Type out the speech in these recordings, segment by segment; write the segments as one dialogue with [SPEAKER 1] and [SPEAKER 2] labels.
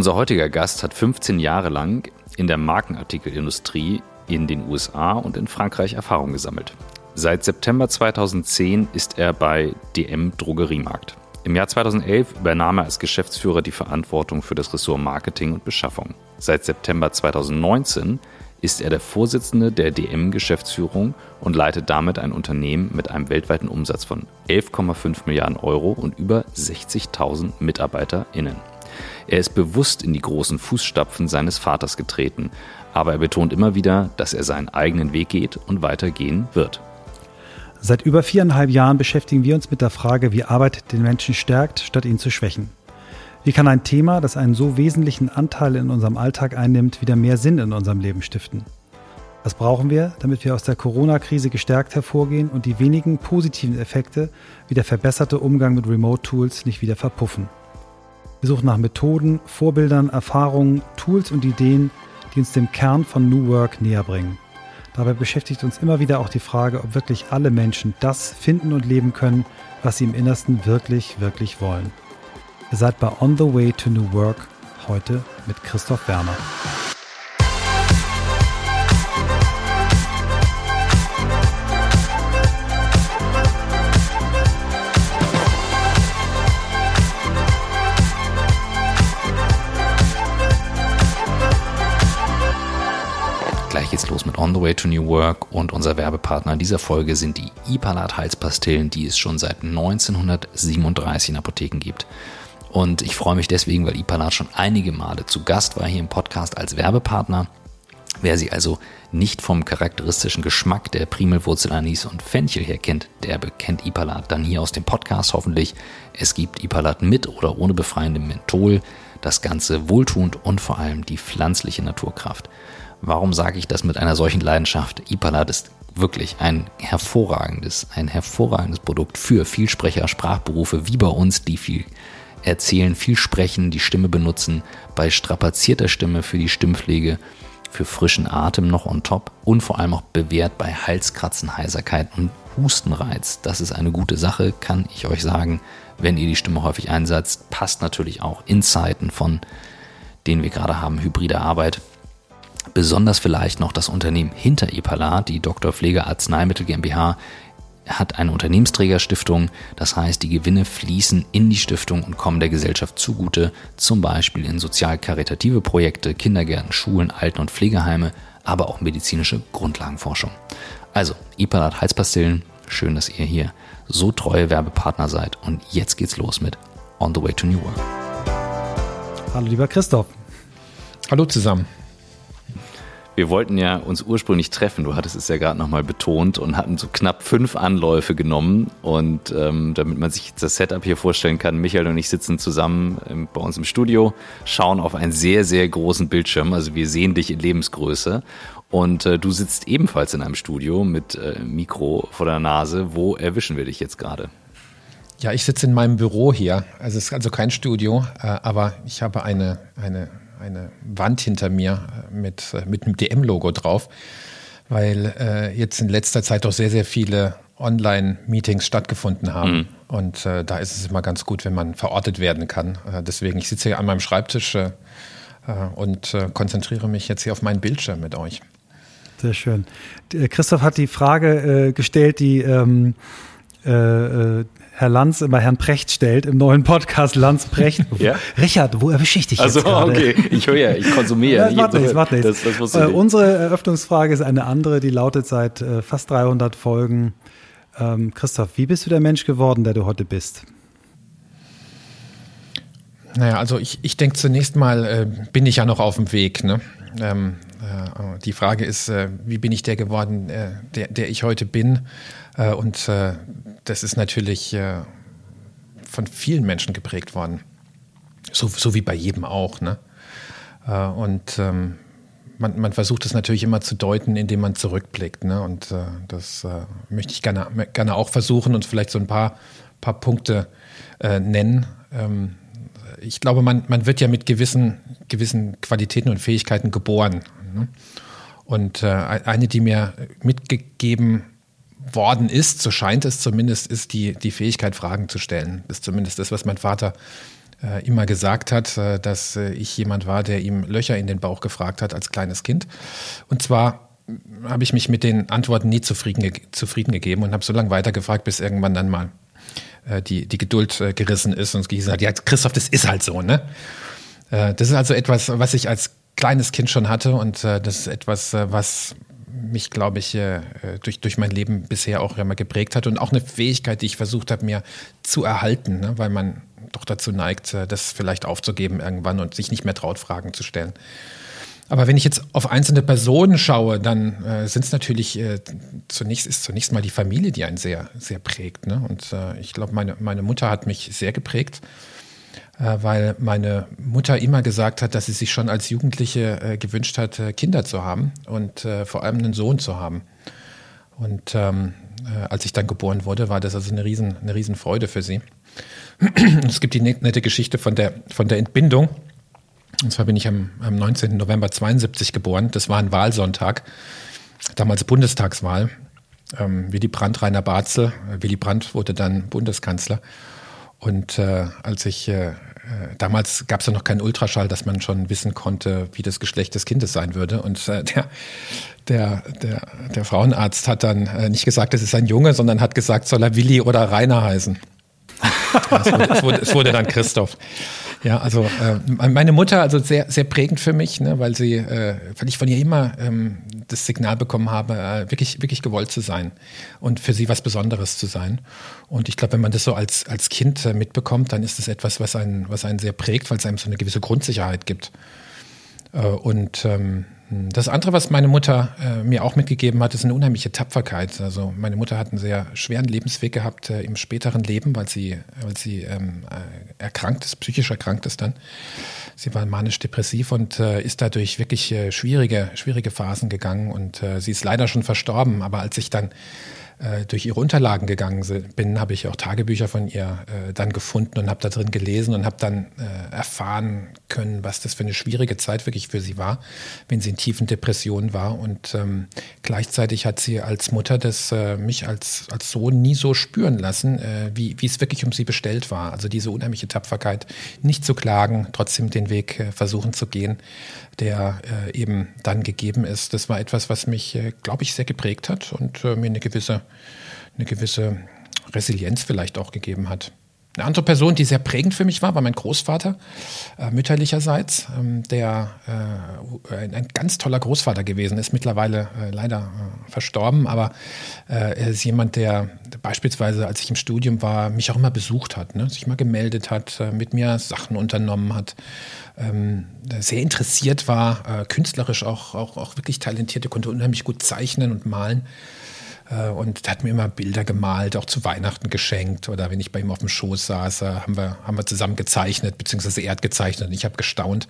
[SPEAKER 1] Unser heutiger Gast hat 15 Jahre lang in der Markenartikelindustrie in den USA und in Frankreich Erfahrung gesammelt. Seit September 2010 ist er bei DM Drogeriemarkt. Im Jahr 2011 übernahm er als Geschäftsführer die Verantwortung für das Ressort Marketing und Beschaffung. Seit September 2019 ist er der Vorsitzende der DM-Geschäftsführung und leitet damit ein Unternehmen mit einem weltweiten Umsatz von 11,5 Milliarden Euro und über 60.000 MitarbeiterInnen. Er ist bewusst in die großen Fußstapfen seines Vaters getreten, aber er betont immer wieder, dass er seinen eigenen Weg geht und weitergehen wird.
[SPEAKER 2] Seit über viereinhalb Jahren beschäftigen wir uns mit der Frage, wie Arbeit den Menschen stärkt, statt ihn zu schwächen. Wie kann ein Thema, das einen so wesentlichen Anteil in unserem Alltag einnimmt, wieder mehr Sinn in unserem Leben stiften? Was brauchen wir, damit wir aus der Corona-Krise gestärkt hervorgehen und die wenigen positiven Effekte wie der verbesserte Umgang mit Remote-Tools nicht wieder verpuffen? Wir suchen nach Methoden, Vorbildern, Erfahrungen, Tools und Ideen, die uns dem Kern von New Work näher bringen. Dabei beschäftigt uns immer wieder auch die Frage, ob wirklich alle Menschen das finden und leben können, was sie im Innersten wirklich, wirklich wollen. Ihr seid bei On the Way to New Work heute mit Christoph Werner.
[SPEAKER 1] Gleich geht's los mit On the Way to New Work und unser Werbepartner dieser Folge sind die Ipalat Halspastillen, die es schon seit 1937 in Apotheken gibt. Und ich freue mich deswegen, weil Ipalat schon einige Male zu Gast war hier im Podcast als Werbepartner. Wer sie also nicht vom charakteristischen Geschmack der Primelwurzelanis und Fenchel her kennt, der bekennt Ipalat dann hier aus dem Podcast hoffentlich. Es gibt Ipalat mit oder ohne befreiendem Menthol, das Ganze wohltuend und vor allem die pflanzliche Naturkraft. Warum sage ich das mit einer solchen Leidenschaft? Ipalat ist wirklich ein hervorragendes, ein hervorragendes Produkt für Vielsprecher, Sprachberufe wie bei uns, die viel erzählen, viel sprechen, die Stimme benutzen, bei strapazierter Stimme für die Stimmpflege, für frischen Atem noch on top und vor allem auch bewährt bei Halskratzen, Heiserkeit und Hustenreiz. Das ist eine gute Sache, kann ich euch sagen, wenn ihr die Stimme häufig einsetzt. Passt natürlich auch in Zeiten von, denen wir gerade haben, hybride Arbeit. Besonders vielleicht noch das Unternehmen hinter Epala, die Dr. Pflege Arzneimittel GmbH, hat eine Unternehmensträgerstiftung. Das heißt, die Gewinne fließen in die Stiftung und kommen der Gesellschaft zugute, zum Beispiel in sozial-karitative Projekte, Kindergärten, Schulen, Alten- und Pflegeheime, aber auch medizinische Grundlagenforschung. Also, Ipalat Heizpastillen, schön, dass ihr hier so treue Werbepartner seid. Und jetzt geht's los mit On the Way to New Work.
[SPEAKER 2] Hallo, lieber Christoph.
[SPEAKER 3] Hallo zusammen.
[SPEAKER 1] Wir wollten ja uns ursprünglich treffen, du hattest es ja gerade nochmal betont und hatten so knapp fünf Anläufe genommen. Und ähm, damit man sich das Setup hier vorstellen kann, Michael und ich sitzen zusammen ähm, bei uns im Studio, schauen auf einen sehr, sehr großen Bildschirm. Also wir sehen dich in Lebensgröße. Und äh, du sitzt ebenfalls in einem Studio mit äh, Mikro vor der Nase. Wo erwischen wir dich jetzt gerade?
[SPEAKER 3] Ja, ich sitze in meinem Büro hier. Also es ist also kein Studio, äh, aber ich habe eine, eine eine Wand hinter mir äh, mit, äh, mit einem DM-Logo drauf, weil äh, jetzt in letzter Zeit doch sehr, sehr viele Online-Meetings stattgefunden haben. Mhm. Und äh, da ist es immer ganz gut, wenn man verortet werden kann. Äh, deswegen, ich sitze hier an meinem Schreibtisch äh, und konzentriere mich jetzt hier auf meinen Bildschirm mit euch.
[SPEAKER 2] Sehr schön. Christoph hat die Frage gestellt, die ähm, Herr Lanz immer Herrn Precht stellt im neuen Podcast Lanz Precht.
[SPEAKER 1] ja?
[SPEAKER 2] Richard, wo erwische ich dich jetzt
[SPEAKER 1] Also okay, ich höre ja, ich konsumiere.
[SPEAKER 2] Ja, macht nichts, macht nichts. Das, das äh, unsere Eröffnungsfrage ist eine andere, die lautet seit äh, fast 300 Folgen. Ähm, Christoph, wie bist du der Mensch geworden, der du heute bist?
[SPEAKER 3] Naja, also ich, ich denke zunächst mal, äh, bin ich ja noch auf dem Weg. Ne? Ähm, äh, die Frage ist, äh, wie bin ich der geworden, äh, der, der ich heute bin? Äh, und äh, das ist natürlich äh, von vielen Menschen geprägt worden. So, so wie bei jedem auch. Ne? Äh, und ähm, man, man, versucht es natürlich immer zu deuten, indem man zurückblickt. Ne? Und äh, das äh, möchte ich gerne, gerne auch versuchen und vielleicht so ein paar, paar Punkte äh, nennen. Ähm, ich glaube, man, man wird ja mit gewissen, gewissen Qualitäten und Fähigkeiten geboren. Ne? Und eine, die mir mitgegeben worden ist, so scheint es zumindest, ist die, die Fähigkeit, Fragen zu stellen. Das ist zumindest das, was mein Vater äh, immer gesagt hat, äh, dass äh, ich jemand war, der ihm Löcher in den Bauch gefragt hat als kleines Kind. Und zwar habe ich mich mit den Antworten nie zufrieden, zufrieden gegeben und habe so lange weitergefragt, bis irgendwann dann mal äh, die, die Geduld äh, gerissen ist und gesagt hat, ja, Christoph, das ist halt so, ne? Äh, das ist also etwas, was ich als kleines Kind schon hatte und das ist etwas, was mich, glaube ich, durch, durch mein Leben bisher auch immer geprägt hat und auch eine Fähigkeit, die ich versucht habe, mir zu erhalten, ne? weil man doch dazu neigt, das vielleicht aufzugeben irgendwann und sich nicht mehr traut, Fragen zu stellen. Aber wenn ich jetzt auf einzelne Personen schaue, dann äh, sind es natürlich äh, zunächst ist zunächst mal die Familie, die einen sehr sehr prägt. Ne? Und äh, ich glaube, meine meine Mutter hat mich sehr geprägt, äh, weil meine Mutter immer gesagt hat, dass sie sich schon als Jugendliche äh, gewünscht hat, äh, Kinder zu haben und äh, vor allem einen Sohn zu haben. Und ähm, äh, als ich dann geboren wurde, war das also eine riesen eine riesen Freude für sie. es gibt die nette Geschichte von der von der Entbindung und zwar bin ich am, am 19. November 72 geboren. Das war ein Wahlsonntag, damals Bundestagswahl. Ähm, Willy Brandt, Rainer Barzel. Äh, Willy Brandt wurde dann Bundeskanzler. Und äh, als ich äh, äh damals gab es ja noch keinen Ultraschall, dass man schon wissen konnte, wie das Geschlecht des Kindes sein würde. Und äh, der, der, der, der Frauenarzt hat dann äh, nicht gesagt, es ist ein Junge, sondern hat gesagt, soll er Willi oder Rainer heißen. Es, wurde, es, wurde, es wurde dann Christoph. Ja, also äh, meine Mutter, also sehr, sehr prägend für mich, ne, weil sie, äh, weil ich von ihr immer ähm, das Signal bekommen habe, äh, wirklich, wirklich gewollt zu sein und für sie was Besonderes zu sein. Und ich glaube, wenn man das so als, als Kind äh, mitbekommt, dann ist das etwas, was einen, was einen sehr prägt, weil es einem so eine gewisse Grundsicherheit gibt. Äh, und ähm, das andere, was meine Mutter äh, mir auch mitgegeben hat, ist eine unheimliche Tapferkeit. Also meine Mutter hat einen sehr schweren Lebensweg gehabt äh, im späteren Leben, weil sie, weil sie ähm, äh, erkrankt ist, psychisch erkrankt ist dann. Sie war manisch-depressiv und äh, ist dadurch wirklich äh, schwierige, schwierige Phasen gegangen und äh, sie ist leider schon verstorben. Aber als ich dann äh, durch ihre Unterlagen gegangen bin, habe ich auch Tagebücher von ihr äh, dann gefunden und habe da drin gelesen und habe dann äh, erfahren können, was das für eine schwierige Zeit wirklich für sie war, wenn sie in tiefen Depressionen war. Und ähm, gleichzeitig hat sie als Mutter das äh, mich als, als Sohn nie so spüren lassen, äh, wie, wie es wirklich um sie bestellt war. Also diese unheimliche Tapferkeit, nicht zu klagen, trotzdem den Weg versuchen zu gehen, der eben dann gegeben ist. Das war etwas, was mich, glaube ich, sehr geprägt hat und mir eine gewisse eine gewisse Resilienz vielleicht auch gegeben hat. Eine andere Person, die sehr prägend für mich war, war mein Großvater, äh, mütterlicherseits, ähm, der äh, ein, ganz toller Großvater gewesen ist, mittlerweile äh, leider äh, verstorben, aber äh, er ist jemand, der, der, beispielsweise, als ich im Studium war, mich auch immer besucht hat, ne? sich mal gemeldet hat, äh, mit mir Sachen unternommen hat, ähm, sehr interessiert war, künstlerisch auch, auch, auch wirklich talentiert, er konnte unheimlich gut zeichnen und malen. Äh, und hat mir immer Bilder gemalt, auch zu Weihnachten geschenkt. Oder wenn ich bei ihm auf dem Schoß saß, äh, haben wir, haben wir zusammen gezeichnet, beziehungsweise er hat gezeichnet und ich habe gestaunt.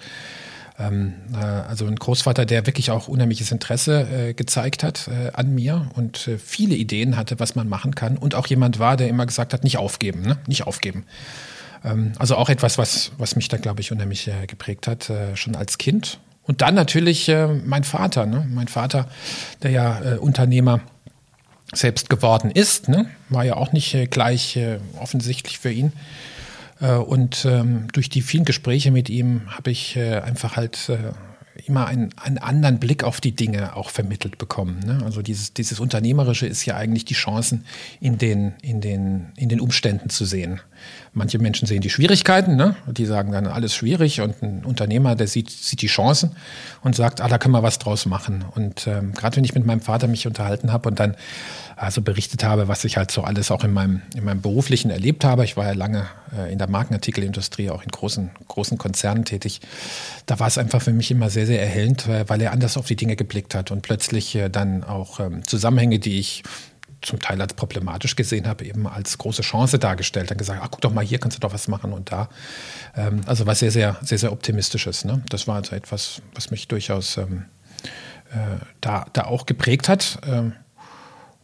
[SPEAKER 3] Ähm, äh, also ein Großvater, der wirklich auch unheimliches Interesse gezeigt hat an mir und viele Ideen hatte, was man machen kann. Und auch jemand war, der immer gesagt hat, nicht aufgeben, ne? nicht aufgeben. Ähm, also auch etwas, was, was mich da, glaube ich, unheimlich geprägt hat, schon als Kind. Und dann natürlich mein Vater, ne? mein Vater, der ja Unternehmer selbst geworden ist. Ne? War ja auch nicht äh, gleich äh, offensichtlich für ihn. Äh, und ähm, durch die vielen Gespräche mit ihm habe ich äh, einfach halt äh, immer einen, einen anderen Blick auf die Dinge auch vermittelt bekommen. Ne? Also dieses, dieses Unternehmerische ist ja eigentlich die Chancen in den, in, den, in den Umständen zu sehen. Manche Menschen sehen die Schwierigkeiten, ne? die sagen dann alles schwierig und ein Unternehmer, der sieht, sieht die Chancen und sagt, ah, da können wir was draus machen. Und ähm, gerade wenn ich mit meinem Vater mich unterhalten habe und dann also berichtet habe, was ich halt so alles auch in meinem, in meinem beruflichen erlebt habe. Ich war ja lange äh, in der Markenartikelindustrie, auch in großen, großen Konzernen tätig. Da war es einfach für mich immer sehr, sehr erhellend, weil er anders auf die Dinge geblickt hat und plötzlich äh, dann auch ähm, Zusammenhänge, die ich zum Teil als problematisch gesehen habe, eben als große Chance dargestellt. Dann gesagt, ach guck doch mal, hier kannst du doch was machen und da. Ähm, also was sehr, sehr, sehr, sehr optimistisches. Ne? Das war also etwas, was mich durchaus ähm, äh, da, da auch geprägt hat. Ähm,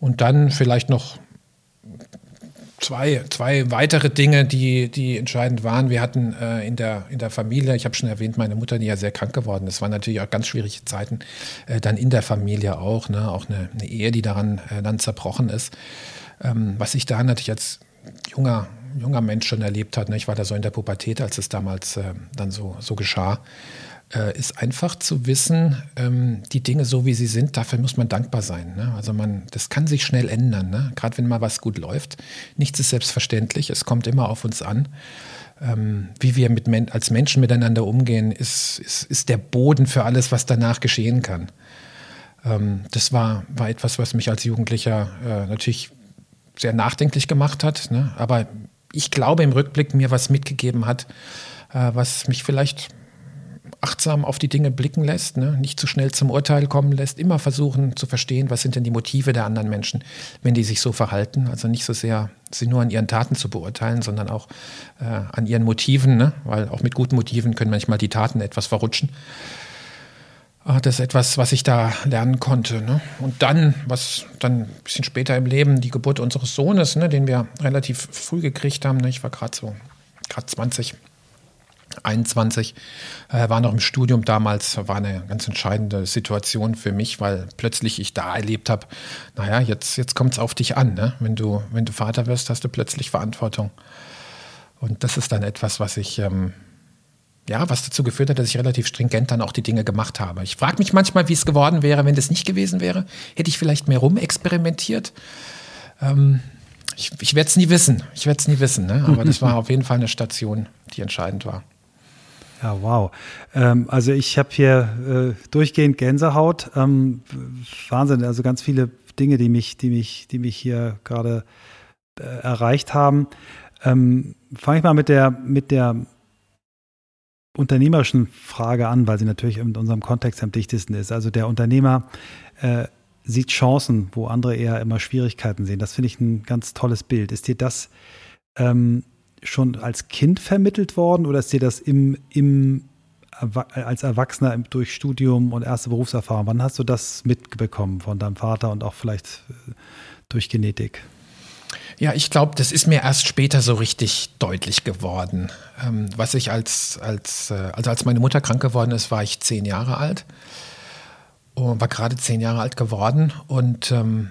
[SPEAKER 3] und dann vielleicht noch zwei, zwei weitere Dinge, die, die entscheidend waren. Wir hatten äh, in, der, in der Familie, ich habe schon erwähnt, meine Mutter, die ja sehr krank geworden ist, waren natürlich auch ganz schwierige Zeiten, äh, dann in der Familie auch, ne? auch eine, eine Ehe, die daran äh, dann zerbrochen ist. Ähm, was ich da natürlich als junger junger Mensch schon erlebt hat, ne? ich war da so in der Pubertät, als es damals äh, dann so, so geschah, äh, ist einfach zu wissen, ähm, die Dinge so wie sie sind, dafür muss man dankbar sein. Ne? Also man, das kann sich schnell ändern, ne? gerade wenn mal was gut läuft. Nichts ist selbstverständlich, es kommt immer auf uns an. Ähm, wie wir mit als Menschen miteinander umgehen, ist, ist, ist der Boden für alles, was danach geschehen kann. Ähm, das war, war etwas, was mich als Jugendlicher äh, natürlich sehr nachdenklich gemacht hat. Ne? Aber ich glaube im Rückblick mir was mitgegeben hat, äh, was mich vielleicht achtsam auf die Dinge blicken lässt, ne? nicht zu schnell zum Urteil kommen lässt, immer versuchen zu verstehen, was sind denn die Motive der anderen Menschen, wenn die sich so verhalten. Also nicht so sehr sie nur an ihren Taten zu beurteilen, sondern auch äh, an ihren Motiven, ne? weil auch mit guten Motiven können manchmal die Taten etwas verrutschen. Ah, das ist etwas, was ich da lernen konnte. Ne? Und dann, was dann ein bisschen später im Leben, die Geburt unseres Sohnes, ne, den wir relativ früh gekriegt haben. Ne? Ich war gerade so, gerade 20, 21, äh, war noch im Studium damals, war eine ganz entscheidende Situation für mich, weil plötzlich ich da erlebt habe, naja, jetzt, jetzt kommt es auf dich an. Ne? Wenn, du, wenn du Vater wirst, hast du plötzlich Verantwortung. Und das ist dann etwas, was ich... Ähm, ja, was dazu geführt hat, dass ich relativ stringent dann auch die Dinge gemacht habe. Ich frage mich manchmal, wie es geworden wäre, wenn das nicht gewesen wäre. Hätte ich vielleicht mehr rumexperimentiert? Ähm, ich ich werde es nie wissen. Ich werde es nie wissen. Ne? Aber das war auf jeden Fall eine Station, die entscheidend war.
[SPEAKER 2] Ja, wow. Ähm, also ich habe hier äh, durchgehend Gänsehaut. Ähm, Wahnsinn, also ganz viele Dinge, die mich, die mich, die mich hier gerade äh, erreicht haben. Ähm, Fange ich mal mit der, mit der unternehmerischen Frage an, weil sie natürlich in unserem Kontext am dichtesten ist. Also der Unternehmer äh, sieht Chancen, wo andere eher immer Schwierigkeiten sehen. Das finde ich ein ganz tolles Bild. Ist dir das ähm, schon als Kind vermittelt worden oder ist dir das im, im als Erwachsener durch Studium und erste Berufserfahrung, wann hast du das mitbekommen von deinem Vater und auch vielleicht äh, durch Genetik?
[SPEAKER 3] Ja, ich glaube, das ist mir erst später so richtig deutlich geworden. Ähm, was ich als, als, äh, also als meine Mutter krank geworden ist, war ich zehn Jahre alt und war gerade zehn Jahre alt geworden und ähm,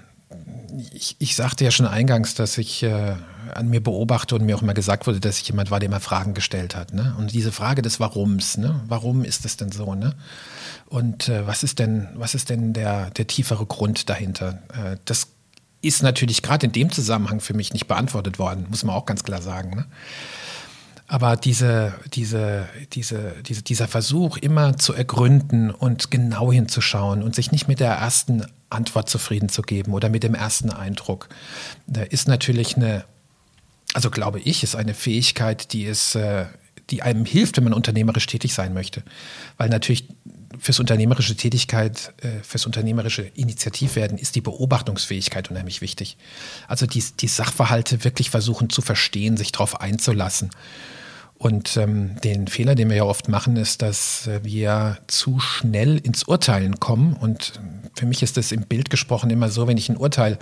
[SPEAKER 3] ich, ich, sagte ja schon eingangs, dass ich äh, an mir beobachte und mir auch immer gesagt wurde, dass ich jemand war, der immer Fragen gestellt hat. Ne? Und diese Frage des Warums, ne? warum ist es denn so? Ne? Und äh, was ist denn, was ist denn der, der tiefere Grund dahinter? Äh, das ist natürlich gerade in dem Zusammenhang für mich nicht beantwortet worden, muss man auch ganz klar sagen. Ne? Aber diese, diese, diese, diese, dieser Versuch, immer zu ergründen und genau hinzuschauen und sich nicht mit der ersten Antwort zufrieden zu geben oder mit dem ersten Eindruck, da ist natürlich eine, also glaube ich, ist eine Fähigkeit, die ist, äh, die einem hilft, wenn man unternehmerisch tätig sein möchte. Weil natürlich fürs unternehmerische Tätigkeit, äh, fürs unternehmerische Initiativwerden ist die Beobachtungsfähigkeit unheimlich wichtig. Also die, die Sachverhalte wirklich versuchen zu verstehen, sich darauf einzulassen. Und ähm, den Fehler, den wir ja oft machen, ist, dass äh, wir zu schnell ins Urteilen kommen. Und ähm, für mich ist das im Bild gesprochen immer so, wenn ich ein Urteil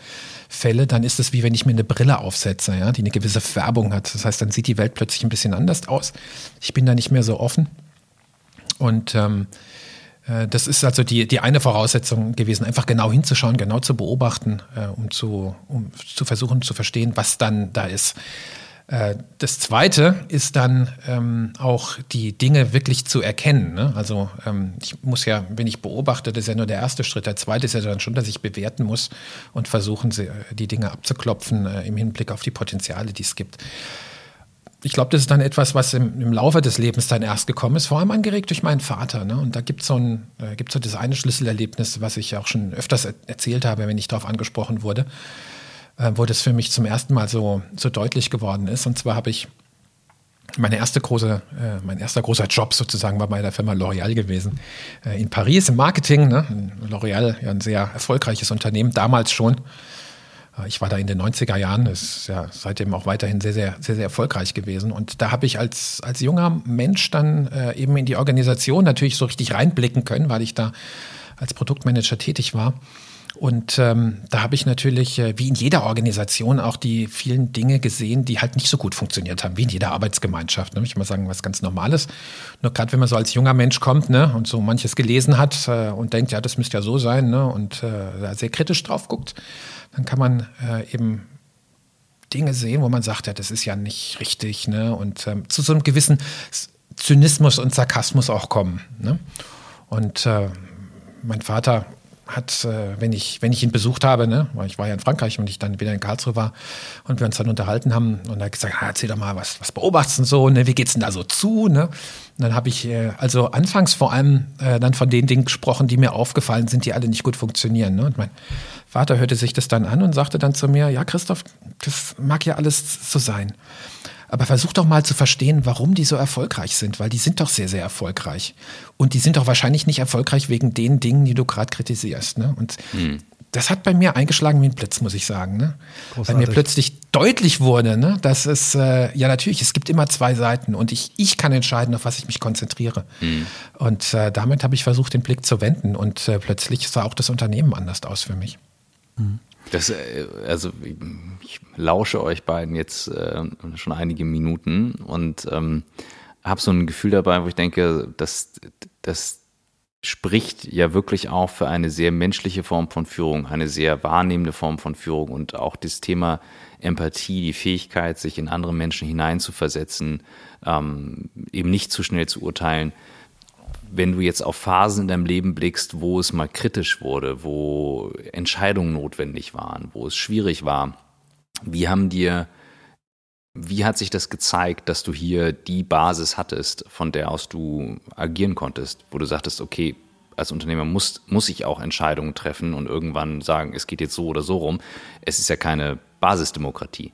[SPEAKER 3] fälle, dann ist es wie wenn ich mir eine Brille aufsetze, ja, die eine gewisse Färbung hat. Das heißt, dann sieht die Welt plötzlich ein bisschen anders aus. Ich bin da nicht mehr so offen. Und ähm, äh, das ist also die, die eine Voraussetzung gewesen, einfach genau hinzuschauen, genau zu beobachten, äh, um, zu, um zu versuchen zu verstehen, was dann da ist. Äh, das Zweite ist dann ähm, auch die Dinge wirklich zu erkennen. Ne? Also ähm, ich muss ja, wenn ich beobachte, das ist ja nur der erste Schritt. Der zweite ist ja dann schon, dass ich bewerten muss und versuchen, die Dinge abzuklopfen äh, im Hinblick auf die Potenziale, die es gibt ich glaube, das ist dann etwas, was im, im, Laufe des Lebens dann erst gekommen ist, vor allem angeregt durch meinen Vater. Ne? Und da gibt so äh, so das eine Schlüsselerlebnis, was ich auch schon öfters erzählt habe, wenn ich darauf angesprochen wurde, äh, wo das für mich zum ersten Mal so, so deutlich geworden ist. Und zwar habe ich meine erste große, äh, mein erster großer Job sozusagen war bei der Firma L'Oréal gewesen. Äh, in Paris im Marketing. Ne? L'Oréal, ja ein sehr erfolgreiches Unternehmen, damals schon. Äh, ich war da in den 90er Jahren, ist ja seitdem auch weiterhin sehr, sehr, sehr, sehr erfolgreich gewesen. Und da habe ich als, als junger Mensch dann äh, eben in die Organisation natürlich so richtig reinblicken können, weil ich da als Produktmanager tätig war. Und ähm, da habe ich natürlich, äh, wie in jeder Organisation, auch die vielen Dinge gesehen, die halt nicht so gut funktioniert haben, wie in jeder Arbeitsgemeinschaft. Ne? Ich mal sagen, was ganz Normales. Nur gerade wenn man so als junger Mensch kommt ne, und so manches gelesen hat äh, und denkt, ja, das müsste ja so sein ne, und äh, sehr kritisch drauf guckt, dann kann man äh, eben Dinge sehen, wo man sagt, ja, das ist ja nicht richtig, ne? Und ähm, zu so einem gewissen Zynismus und Sarkasmus auch kommen. Ne? Und äh, mein Vater hat, äh, wenn ich, wenn ich ihn besucht habe, ne, weil ich war ja in Frankreich und ich dann wieder in Karlsruhe war und wir uns dann unterhalten haben und er hat gesagt, ah, erzähl doch mal, was, was beobachtest du so, ne, wie geht's denn da so zu, ne? Und dann habe ich äh, also anfangs vor allem äh, dann von den Dingen gesprochen, die mir aufgefallen sind, die alle nicht gut funktionieren. Ne? Und mein Vater hörte sich das dann an und sagte dann zu mir, ja Christoph, das mag ja alles so sein. Aber versuch doch mal zu verstehen, warum die so erfolgreich sind, weil die sind doch sehr, sehr erfolgreich. Und die sind doch wahrscheinlich nicht erfolgreich wegen den Dingen, die du gerade kritisierst. Ne? Und hm. das hat bei mir eingeschlagen wie ein Blitz, muss ich sagen. Ne? Weil mir plötzlich deutlich wurde, ne, dass es, äh, ja natürlich, es gibt immer zwei Seiten und ich, ich kann entscheiden, auf was ich mich konzentriere. Hm. Und äh, damit habe ich versucht, den Blick zu wenden und äh, plötzlich sah auch das Unternehmen anders aus für mich.
[SPEAKER 1] Hm. Das, äh, also ich lausche euch beiden jetzt äh, schon einige Minuten und ähm, habe so ein Gefühl dabei, wo ich denke, das, das spricht ja wirklich auch für eine sehr menschliche Form von Führung, eine sehr wahrnehmende Form von Führung und auch das Thema Empathie, die Fähigkeit, sich in andere Menschen hineinzuversetzen, ähm, eben nicht zu schnell zu urteilen wenn du jetzt auf Phasen in deinem Leben blickst, wo es mal kritisch wurde, wo Entscheidungen notwendig waren, wo es schwierig war, wie haben dir, wie hat sich das gezeigt, dass du hier die Basis hattest, von der aus du agieren konntest, wo du sagtest, okay, als Unternehmer muss, muss ich auch Entscheidungen treffen und irgendwann sagen, es geht jetzt so oder so rum. Es ist ja keine Basisdemokratie.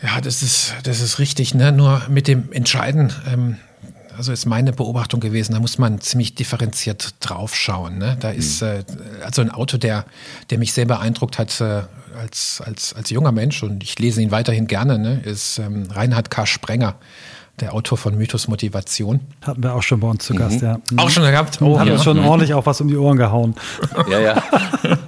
[SPEAKER 3] Ja, das ist, das ist richtig. Ne? Nur mit dem Entscheiden, ähm, also ist meine Beobachtung gewesen, da muss man ziemlich differenziert draufschauen. Ne? Da ist mhm. äh, also ein Auto, der, der mich sehr beeindruckt hat äh, als, als, als junger Mensch und ich lese ihn weiterhin gerne, ne? ist ähm, Reinhard K. Sprenger der Autor von Mythos Motivation.
[SPEAKER 2] Hatten wir auch schon bei uns zu Gast, mhm. ja.
[SPEAKER 3] Auch schon gehabt?
[SPEAKER 2] Oh, Haben ja. uns schon ordentlich auch was um die Ohren gehauen.
[SPEAKER 1] Ja, ja.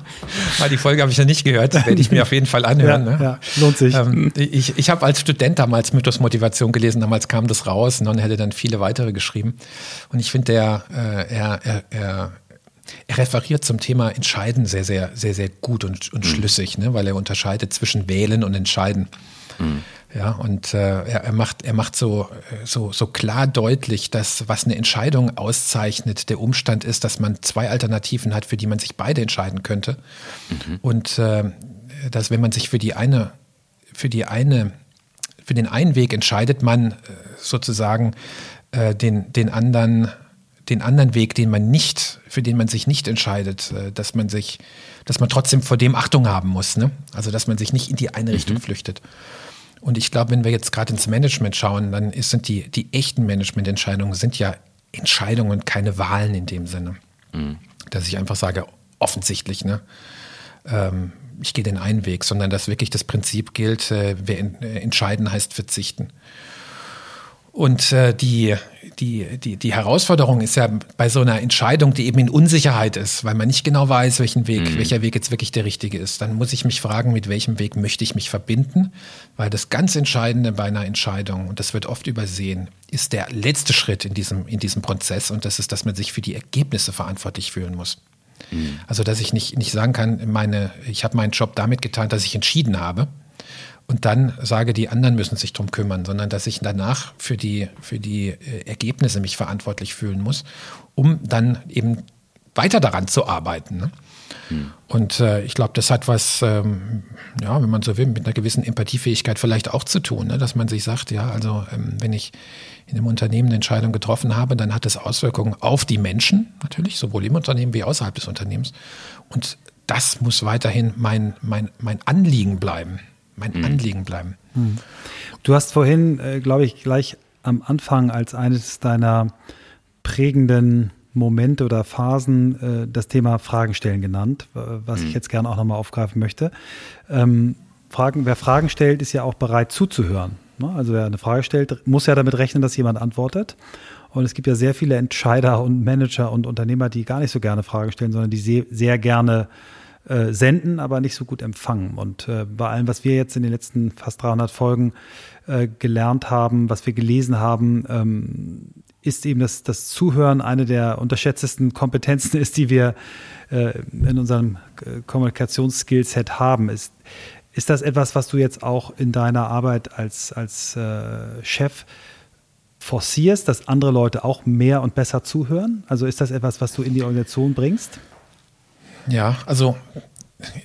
[SPEAKER 3] Ah, die Folge habe ich ja nicht gehört, werde ich mir auf jeden Fall anhören.
[SPEAKER 2] Ja, ne? ja lohnt sich. Ähm,
[SPEAKER 3] ich ich habe als Student damals Mythos Motivation gelesen, damals kam das raus, Non hätte dann viele weitere geschrieben. Und ich finde, der, äh, er, er, er er referiert zum Thema Entscheiden sehr, sehr, sehr, sehr gut und, und mhm. schlüssig, ne? weil er unterscheidet zwischen Wählen und Entscheiden. Mhm. Ja, und äh, er, macht, er macht so, so, so klar deutlich, dass was eine Entscheidung auszeichnet, der Umstand ist, dass man zwei Alternativen hat, für die man sich beide entscheiden könnte. Mhm. Und äh, dass wenn man sich für die eine, für die eine, für den einen Weg entscheidet, man äh, sozusagen äh, den, den anderen, den anderen Weg, den man nicht, für den man sich nicht entscheidet, äh, dass man sich, dass man trotzdem vor dem Achtung haben muss. Ne? Also dass man sich nicht in die eine mhm. Richtung flüchtet. Und ich glaube, wenn wir jetzt gerade ins Management schauen, dann ist, sind die, die echten Managemententscheidungen sind ja Entscheidungen und keine Wahlen in dem Sinne. Mhm. Dass ich einfach sage, offensichtlich, ne? Ähm, ich gehe den einen Weg, sondern dass wirklich das Prinzip gilt, äh, wer in, äh, entscheiden heißt verzichten. Und äh, die, die, die, die Herausforderung ist ja bei so einer Entscheidung, die eben in Unsicherheit ist, weil man nicht genau weiß, welchen Weg, mhm. welcher Weg jetzt wirklich der richtige ist. Dann muss ich mich fragen, mit welchem Weg möchte ich mich verbinden? Weil das ganz Entscheidende bei einer Entscheidung, und das wird oft übersehen, ist der letzte Schritt in diesem, in diesem Prozess und das ist, dass man sich für die Ergebnisse verantwortlich fühlen muss. Mhm. Also, dass ich nicht, nicht sagen kann, meine, ich habe meinen Job damit getan, dass ich entschieden habe, und dann sage, die anderen müssen sich drum kümmern, sondern dass ich danach für die, für die äh, Ergebnisse mich verantwortlich fühlen muss, um dann eben weiter daran zu arbeiten. Ne? Hm. Und äh, ich glaube, das hat was, ähm, ja, wenn man so will, mit einer gewissen Empathiefähigkeit vielleicht auch zu tun, ne? dass man sich sagt, ja, also ähm, wenn ich in einem Unternehmen eine Entscheidung getroffen habe, dann hat das Auswirkungen auf die Menschen natürlich, sowohl im Unternehmen wie außerhalb des Unternehmens. Und das muss weiterhin mein, mein, mein Anliegen bleiben mein mhm. Anliegen bleiben. Mhm.
[SPEAKER 2] Du hast vorhin, äh, glaube ich, gleich am Anfang als eines deiner prägenden Momente oder Phasen äh, das Thema Fragen stellen genannt, was mhm. ich jetzt gerne auch nochmal aufgreifen möchte. Ähm, Fragen, wer Fragen stellt, ist ja auch bereit zuzuhören. Ne? Also wer eine Frage stellt, muss ja damit rechnen, dass jemand antwortet. Und es gibt ja sehr viele Entscheider und Manager und Unternehmer, die gar nicht so gerne Fragen stellen, sondern die sehr, sehr gerne äh, senden, aber nicht so gut empfangen. Und äh, bei allem, was wir jetzt in den letzten fast 300 Folgen äh, gelernt haben, was wir gelesen haben, ähm, ist eben, dass das Zuhören eine der unterschätztesten Kompetenzen ist, die wir äh, in unserem äh, Kommunikationsskillset haben. Ist, ist das etwas, was du jetzt auch in deiner Arbeit als, als äh, Chef forcierst, dass andere Leute auch mehr und besser zuhören? Also ist das etwas, was du in die Organisation bringst?
[SPEAKER 3] Ja, also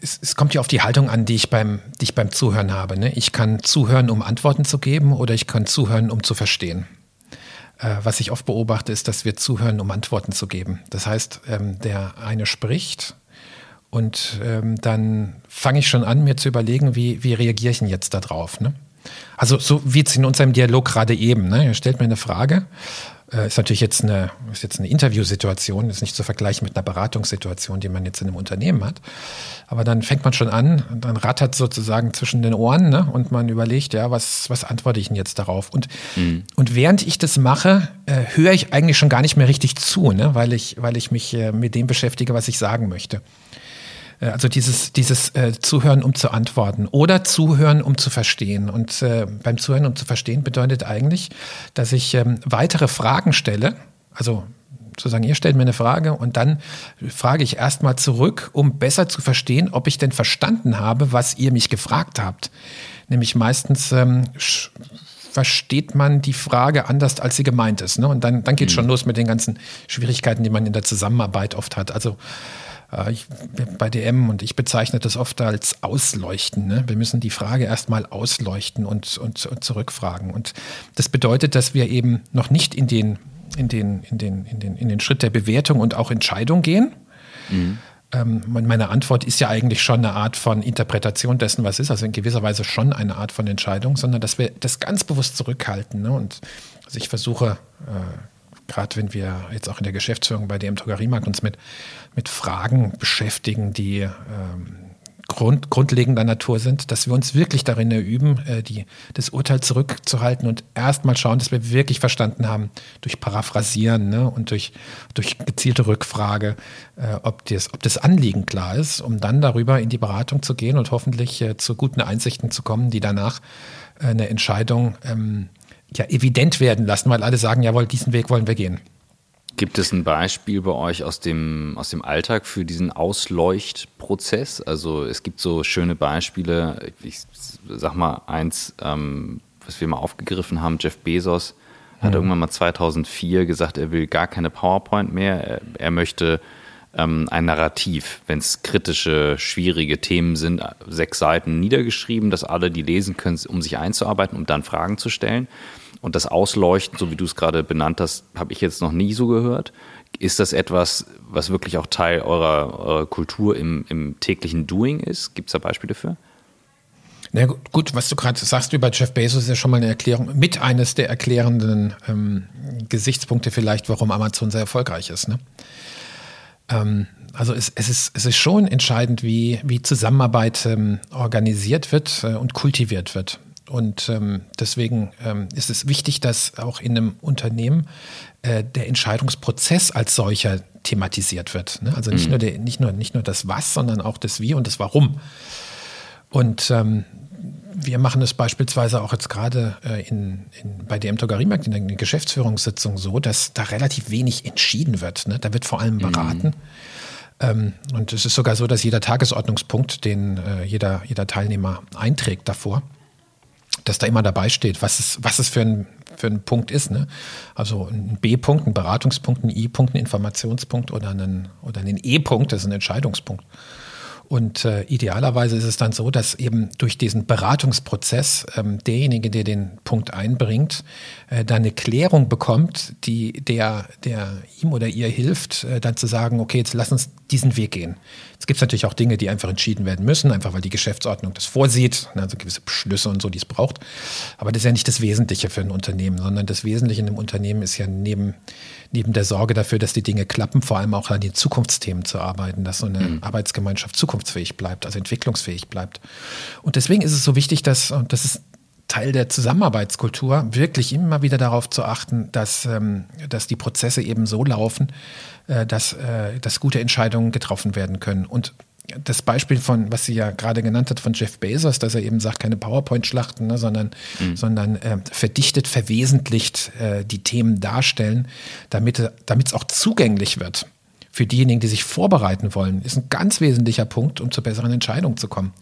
[SPEAKER 3] es, es, kommt ja auf die Haltung an, die ich beim, die ich beim Zuhören habe. Ne? Ich kann zuhören, um Antworten zu geben, oder ich kann zuhören, um zu verstehen. Äh, was ich oft beobachte, ist, dass wir zuhören, um Antworten zu geben. Das heißt, ähm, der eine spricht und ähm, dann fange ich schon an, mir zu überlegen, wie, wie reagiere ich denn jetzt darauf. Ne? Also so wie es in unserem Dialog gerade eben. Ne? Er stellt mir eine Frage ist natürlich jetzt eine, ist jetzt eine Interviewsituation, ist nicht zu vergleichen mit einer Beratungssituation, die man jetzt in einem Unternehmen hat. Aber dann fängt man schon an, dann rattert sozusagen zwischen den Ohren ne? und man überlegt, ja, was, was antworte ich denn jetzt darauf? Und, mhm. und während ich das mache, äh, höre ich eigentlich schon gar nicht mehr richtig zu, ne? weil, ich, weil ich mich äh, mit dem beschäftige, was ich sagen möchte. Äh, also dieses, dieses äh, Zuhören, um zu antworten oder Zuhören, um zu verstehen. Und äh, beim Zuhören, um zu verstehen, bedeutet eigentlich, dass ich ähm, weitere Fragen stelle. Also sozusagen, ihr stellt mir eine Frage und dann frage ich erstmal zurück, um besser zu verstehen, ob ich denn verstanden habe, was ihr mich gefragt habt. Nämlich meistens ähm, versteht man die Frage anders, als sie gemeint ist. Ne? Und dann, dann geht mhm. schon los mit den ganzen Schwierigkeiten, die man in der Zusammenarbeit oft hat. Also äh, ich, bei DM und ich bezeichne das oft als Ausleuchten. Ne? Wir müssen die Frage erstmal ausleuchten und, und, und zurückfragen. Und das bedeutet, dass wir eben noch nicht in den, in den, in den, in den, in den Schritt der Bewertung und auch Entscheidung gehen. Mhm. Ähm, meine Antwort ist ja eigentlich schon eine Art von Interpretation dessen, was ist, also in gewisser Weise schon eine Art von Entscheidung, sondern dass wir das ganz bewusst zurückhalten. Ne? Und also ich versuche, äh, gerade wenn wir jetzt auch in der Geschäftsführung bei DM Drogeriemarkt uns mit mit Fragen beschäftigen, die ähm, Grund, grundlegender Natur sind, dass wir uns wirklich darin üben, äh, die, das Urteil zurückzuhalten und erstmal schauen, dass wir wirklich verstanden haben, durch Paraphrasieren ne, und durch, durch gezielte Rückfrage, äh, ob, das, ob das Anliegen klar ist, um dann darüber in die Beratung zu gehen und hoffentlich äh, zu guten Einsichten zu kommen, die danach äh, eine Entscheidung ähm, ja, evident werden lassen, weil alle sagen, jawohl, diesen Weg wollen wir gehen.
[SPEAKER 1] Gibt es ein Beispiel bei euch aus dem, aus dem Alltag für diesen Ausleuchtprozess? Also es gibt so schöne Beispiele, ich sag mal eins, ähm, was wir mal aufgegriffen haben, Jeff Bezos hat mhm. irgendwann mal 2004 gesagt, er will gar keine PowerPoint mehr, er, er möchte ähm, ein Narrativ, wenn es kritische, schwierige Themen sind, sechs Seiten niedergeschrieben, dass alle die lesen können, um sich einzuarbeiten, um dann Fragen zu stellen. Und das Ausleuchten, so wie du es gerade benannt hast, habe ich jetzt noch nie so gehört. Ist das etwas, was wirklich auch Teil eurer, eurer Kultur im, im, täglichen Doing ist? Gibt es da Beispiele für?
[SPEAKER 3] Na gut, was du gerade sagst über Jeff Bezos ist ja schon mal eine Erklärung, mit eines der erklärenden ähm, Gesichtspunkte vielleicht, warum Amazon sehr erfolgreich ist. Ne? Ähm, also es, es, ist, es ist schon entscheidend, wie, wie Zusammenarbeit ähm, organisiert wird äh, und kultiviert wird. Und ähm, deswegen ähm, ist es wichtig, dass auch in einem Unternehmen äh, der Entscheidungsprozess als solcher thematisiert wird. Ne? Also nicht, mhm. nur der, nicht, nur, nicht nur das Was, sondern auch das Wie und das Warum. Und ähm, wir machen es beispielsweise auch jetzt gerade äh, in, in, bei DM Drogeriemarkt in der Geschäftsführungssitzung so, dass da relativ wenig entschieden wird. Ne? Da wird vor allem beraten. Mhm. Ähm, und es ist sogar so, dass jeder Tagesordnungspunkt, den äh, jeder, jeder Teilnehmer einträgt davor, dass da immer dabei steht, was es, was es für ein, für ein Punkt ist. Ne? Also ein B-Punkt, ein Beratungspunkt, ein I-Punkt, ein Informationspunkt oder ein, oder ein E-Punkt, das ist ein Entscheidungspunkt. Und äh, idealerweise ist es dann so, dass eben durch diesen Beratungsprozess ähm, derjenige, der den Punkt einbringt, äh, dann eine Klärung bekommt, die der, der ihm oder ihr hilft, äh, dann zu sagen, okay, jetzt lass uns diesen Weg gehen. Es gibt natürlich auch Dinge, die einfach entschieden werden müssen, einfach weil die Geschäftsordnung das vorsieht, ne, also gewisse Beschlüsse und so, die es braucht. Aber das ist ja nicht das Wesentliche für ein Unternehmen, sondern das Wesentliche in einem Unternehmen ist ja neben, neben der Sorge dafür, dass die Dinge klappen, vor allem auch an den Zukunftsthemen zu arbeiten, dass so eine mhm. Arbeitsgemeinschaft zukunftsfähig bleibt, also entwicklungsfähig bleibt. Und deswegen ist es so wichtig, dass, und das ist Teil der Zusammenarbeitskultur, wirklich immer wieder darauf zu achten, dass, ähm, dass die Prozesse eben so laufen, äh, dass, äh, dass gute Entscheidungen getroffen werden können. Und das Beispiel von, was sie ja gerade genannt hat, von Jeff Bezos, dass er eben sagt, keine PowerPoint-Schlachten, ne, sondern, mhm. sondern äh, verdichtet, verwesentlicht äh, die Themen darstellen, damit es auch zugänglich wird für diejenigen, die sich vorbereiten wollen, ist ein ganz wesentlicher Punkt, um zur besseren Entscheidung zu kommen.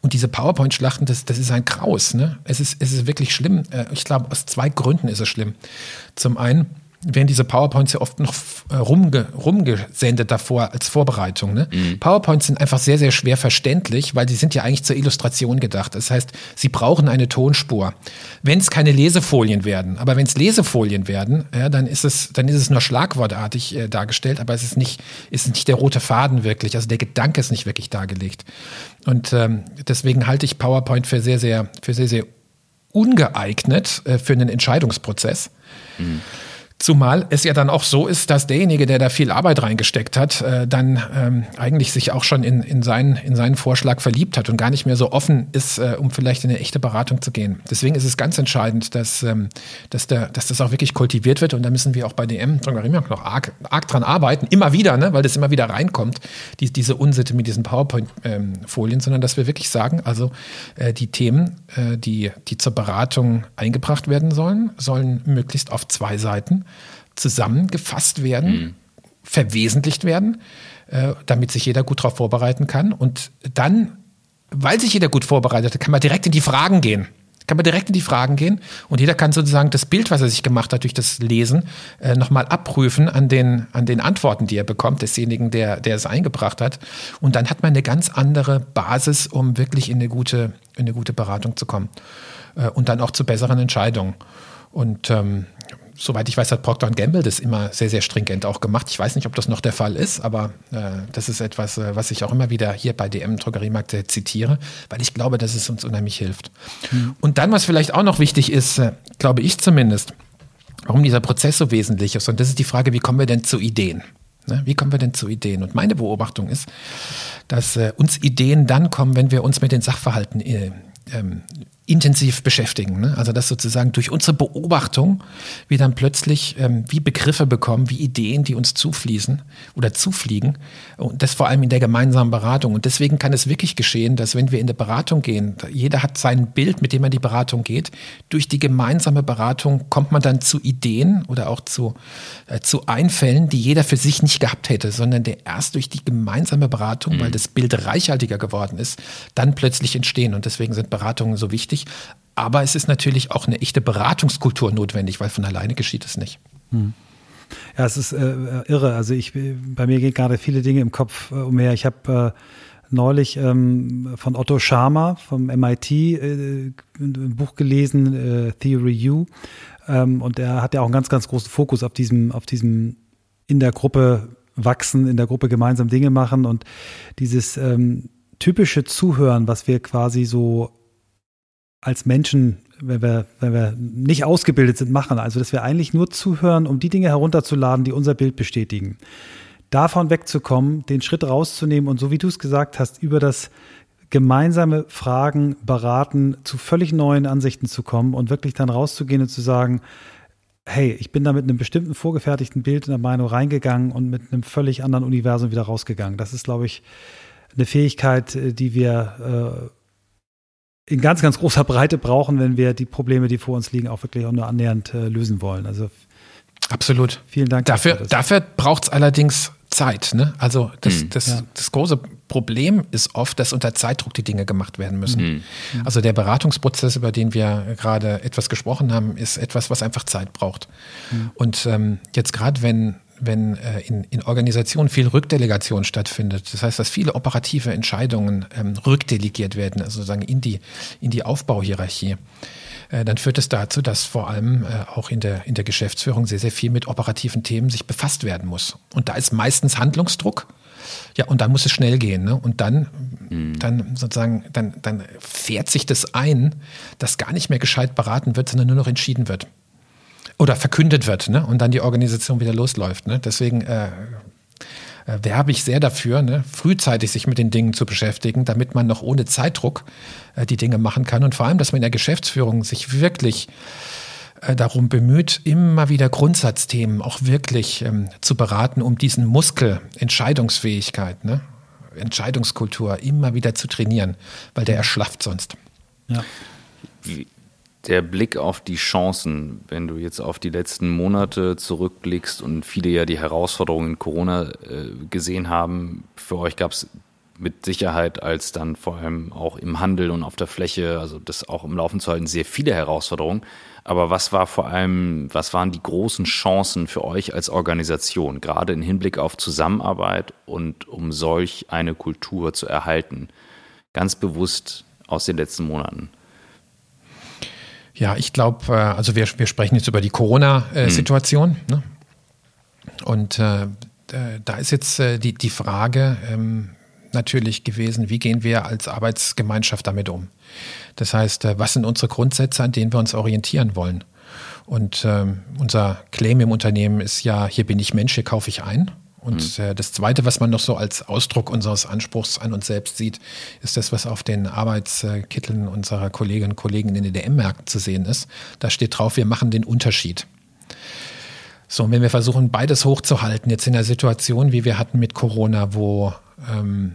[SPEAKER 3] Und diese PowerPoint-Schlachten, das, das ist ein Kraus. Ne? Es, ist, es ist wirklich schlimm. Äh, ich glaube, aus zwei Gründen ist es schlimm. Zum einen, werden diese PowerPoints ja oft noch äh, rumge rumgesendet davor als Vorbereitung. Ne? Mhm. PowerPoints sind einfach sehr, sehr schwer verständlich, weil sie sind ja eigentlich zur Illustration gedacht. Das heißt, sie brauchen eine Tonspur. Wenn es keine Lesefolien werden, aber wenn es Lesefolien werden, ja, dann ist es, dann ist es nur schlagwortartig äh, dargestellt, aber es ist nicht, ist nicht der rote Faden wirklich. Also der Gedanke ist nicht wirklich dargelegt. Und ähm, deswegen halte ich PowerPoint für sehr, sehr, für sehr, sehr ungeeignet äh, für einen Entscheidungsprozess. Mhm. Zumal es ja dann auch so ist, dass derjenige, der da viel Arbeit reingesteckt hat, äh, dann ähm, eigentlich sich auch schon in, in, seinen, in seinen Vorschlag verliebt hat und gar nicht mehr so offen ist, äh, um vielleicht in eine echte Beratung zu gehen. Deswegen ist es ganz entscheidend, dass, ähm, dass, der, dass das auch wirklich kultiviert wird. Und da müssen wir auch bei DM noch arg, arg dran arbeiten, immer wieder, ne, weil das immer wieder reinkommt, die, diese Unsitte mit diesen PowerPoint-Folien, ähm, sondern dass wir wirklich sagen, also äh, die Themen, äh, die, die zur Beratung eingebracht werden sollen, sollen möglichst auf zwei Seiten zusammengefasst werden, mhm. verwesentlicht werden, äh, damit sich jeder gut darauf vorbereiten kann. Und dann, weil sich jeder gut vorbereitet, kann man direkt in die Fragen gehen. Kann man direkt in die Fragen gehen und jeder kann sozusagen das Bild, was er sich gemacht hat durch das Lesen, äh, nochmal abprüfen an den, an den Antworten, die er bekommt, desjenigen, der, der es eingebracht hat. Und dann hat man eine ganz andere Basis, um wirklich in eine gute, in eine gute Beratung zu kommen. Äh, und dann auch zu besseren Entscheidungen. Und ähm, soweit ich weiß, hat Procter Gamble das immer sehr, sehr stringent auch gemacht. Ich weiß nicht, ob das noch der Fall ist, aber äh, das ist etwas, äh, was ich auch immer wieder hier bei DM Drogeriemarkt äh, zitiere, weil ich glaube, dass es uns unheimlich hilft. Mhm. Und dann, was vielleicht auch noch wichtig ist, äh, glaube ich zumindest, warum dieser Prozess so wesentlich ist. Und das ist die Frage, wie kommen wir denn zu Ideen? Ne? Wie kommen wir denn zu Ideen? Und meine Beobachtung ist, dass äh, uns Ideen dann kommen, wenn wir uns mit den Sachverhalten äh, ähm, intensiv beschäftigen. Ne? Also dass sozusagen durch unsere Beobachtung wir dann plötzlich ähm, wie Begriffe bekommen, wie Ideen, die uns zufließen oder zufliegen. Und das vor allem in der gemeinsamen Beratung. Und deswegen kann es wirklich geschehen, dass wenn wir in der Beratung gehen, jeder hat sein Bild, mit dem er in die Beratung geht. Durch die gemeinsame Beratung kommt man dann zu Ideen oder auch zu, äh, zu Einfällen, die jeder für sich nicht gehabt hätte, sondern der erst durch die gemeinsame Beratung, mhm. weil das Bild reichhaltiger geworden ist, dann plötzlich entstehen. Und deswegen sind Beratungen so wichtig wichtig. Aber es ist natürlich auch eine echte Beratungskultur notwendig, weil von alleine geschieht es nicht. Hm.
[SPEAKER 2] Ja, es ist äh, irre. Also ich, bei mir gehen gerade viele Dinge im Kopf äh, umher. Ich habe äh, neulich ähm, von Otto Scharmer vom MIT äh, ein Buch gelesen, äh, Theory U. Ähm, und er hat ja auch einen ganz, ganz großen Fokus auf diesem, auf diesem in der Gruppe wachsen, in der Gruppe gemeinsam Dinge machen und dieses ähm, typische Zuhören, was wir quasi so als Menschen, wenn wir, wenn wir nicht ausgebildet sind, machen. Also, dass wir eigentlich nur zuhören, um die Dinge herunterzuladen, die unser Bild bestätigen. Davon wegzukommen, den Schritt rauszunehmen und so wie du es gesagt hast, über das gemeinsame Fragen, Beraten zu völlig neuen Ansichten zu kommen und wirklich dann rauszugehen und zu sagen, hey, ich bin da mit einem bestimmten vorgefertigten Bild in der Meinung reingegangen und mit einem völlig anderen Universum wieder rausgegangen. Das ist, glaube ich, eine Fähigkeit, äh, die wir äh, in ganz, ganz großer Breite brauchen, wenn wir die Probleme, die vor uns liegen, auch wirklich auch nur annähernd äh, lösen wollen. Also
[SPEAKER 3] absolut. Vielen Dank. Dafür, dafür, dafür braucht es allerdings Zeit. Ne? Also das, mhm. das, ja. das große Problem ist oft, dass unter Zeitdruck die Dinge gemacht werden müssen. Mhm. Also der Beratungsprozess, über den wir gerade etwas gesprochen haben, ist etwas, was einfach Zeit braucht. Mhm. Und ähm, jetzt gerade wenn wenn äh, in, in Organisationen viel Rückdelegation stattfindet, das heißt, dass viele operative Entscheidungen ähm, rückdelegiert werden, also sozusagen in die, in die Aufbauhierarchie, äh, dann führt es dazu, dass vor allem äh, auch in der, in der Geschäftsführung sehr, sehr viel mit operativen Themen sich befasst werden muss. Und da ist meistens Handlungsdruck. Ja, und dann muss es schnell gehen. Ne? Und dann, mhm. dann sozusagen, dann, dann fährt sich das ein, dass gar nicht mehr gescheit beraten wird, sondern nur noch entschieden wird oder verkündet wird ne? und dann die Organisation wieder losläuft. Ne? Deswegen äh, äh, werbe ich sehr dafür, ne? frühzeitig sich mit den Dingen zu beschäftigen, damit man noch ohne Zeitdruck äh, die Dinge machen kann und vor allem, dass man in der Geschäftsführung sich wirklich äh, darum bemüht, immer wieder Grundsatzthemen auch wirklich ähm, zu beraten, um diesen Muskel Entscheidungsfähigkeit ne? Entscheidungskultur immer wieder zu trainieren, weil der erschlafft sonst.
[SPEAKER 1] Ja. Der Blick auf die Chancen, wenn du jetzt auf die letzten Monate zurückblickst und viele ja die Herausforderungen in Corona äh, gesehen haben, für euch gab es mit Sicherheit als dann vor allem auch im Handel und auf der Fläche, also das auch im Laufen zu halten, sehr viele Herausforderungen. Aber was war vor allem, was waren die großen Chancen für euch als Organisation, gerade im Hinblick auf Zusammenarbeit und um solch eine Kultur zu erhalten? Ganz bewusst aus den letzten Monaten.
[SPEAKER 3] Ja, ich glaube, äh, also wir, wir sprechen jetzt über die Corona-Situation. Mhm. Ne? Und äh, da ist jetzt äh, die, die Frage, ähm, natürlich gewesen, wie gehen wir als Arbeitsgemeinschaft damit um? Das heißt, äh, was sind unsere Grundsätze, an denen wir uns orientieren wollen? Und ähm, unser Claim im Unternehmen ist ja, hier bin ich Mensch, hier kaufe ich ein. Und mhm. äh, das Zweite, was man noch so als Ausdruck unseres Anspruchs an uns selbst sieht, ist das, was auf den Arbeitskitteln unserer Kolleginnen und Kollegen in den EDM-Märkten zu sehen ist. Da steht drauf, wir machen den Unterschied. So, und wenn wir versuchen, beides hochzuhalten, jetzt in der Situation, wie wir hatten mit Corona, wo ähm,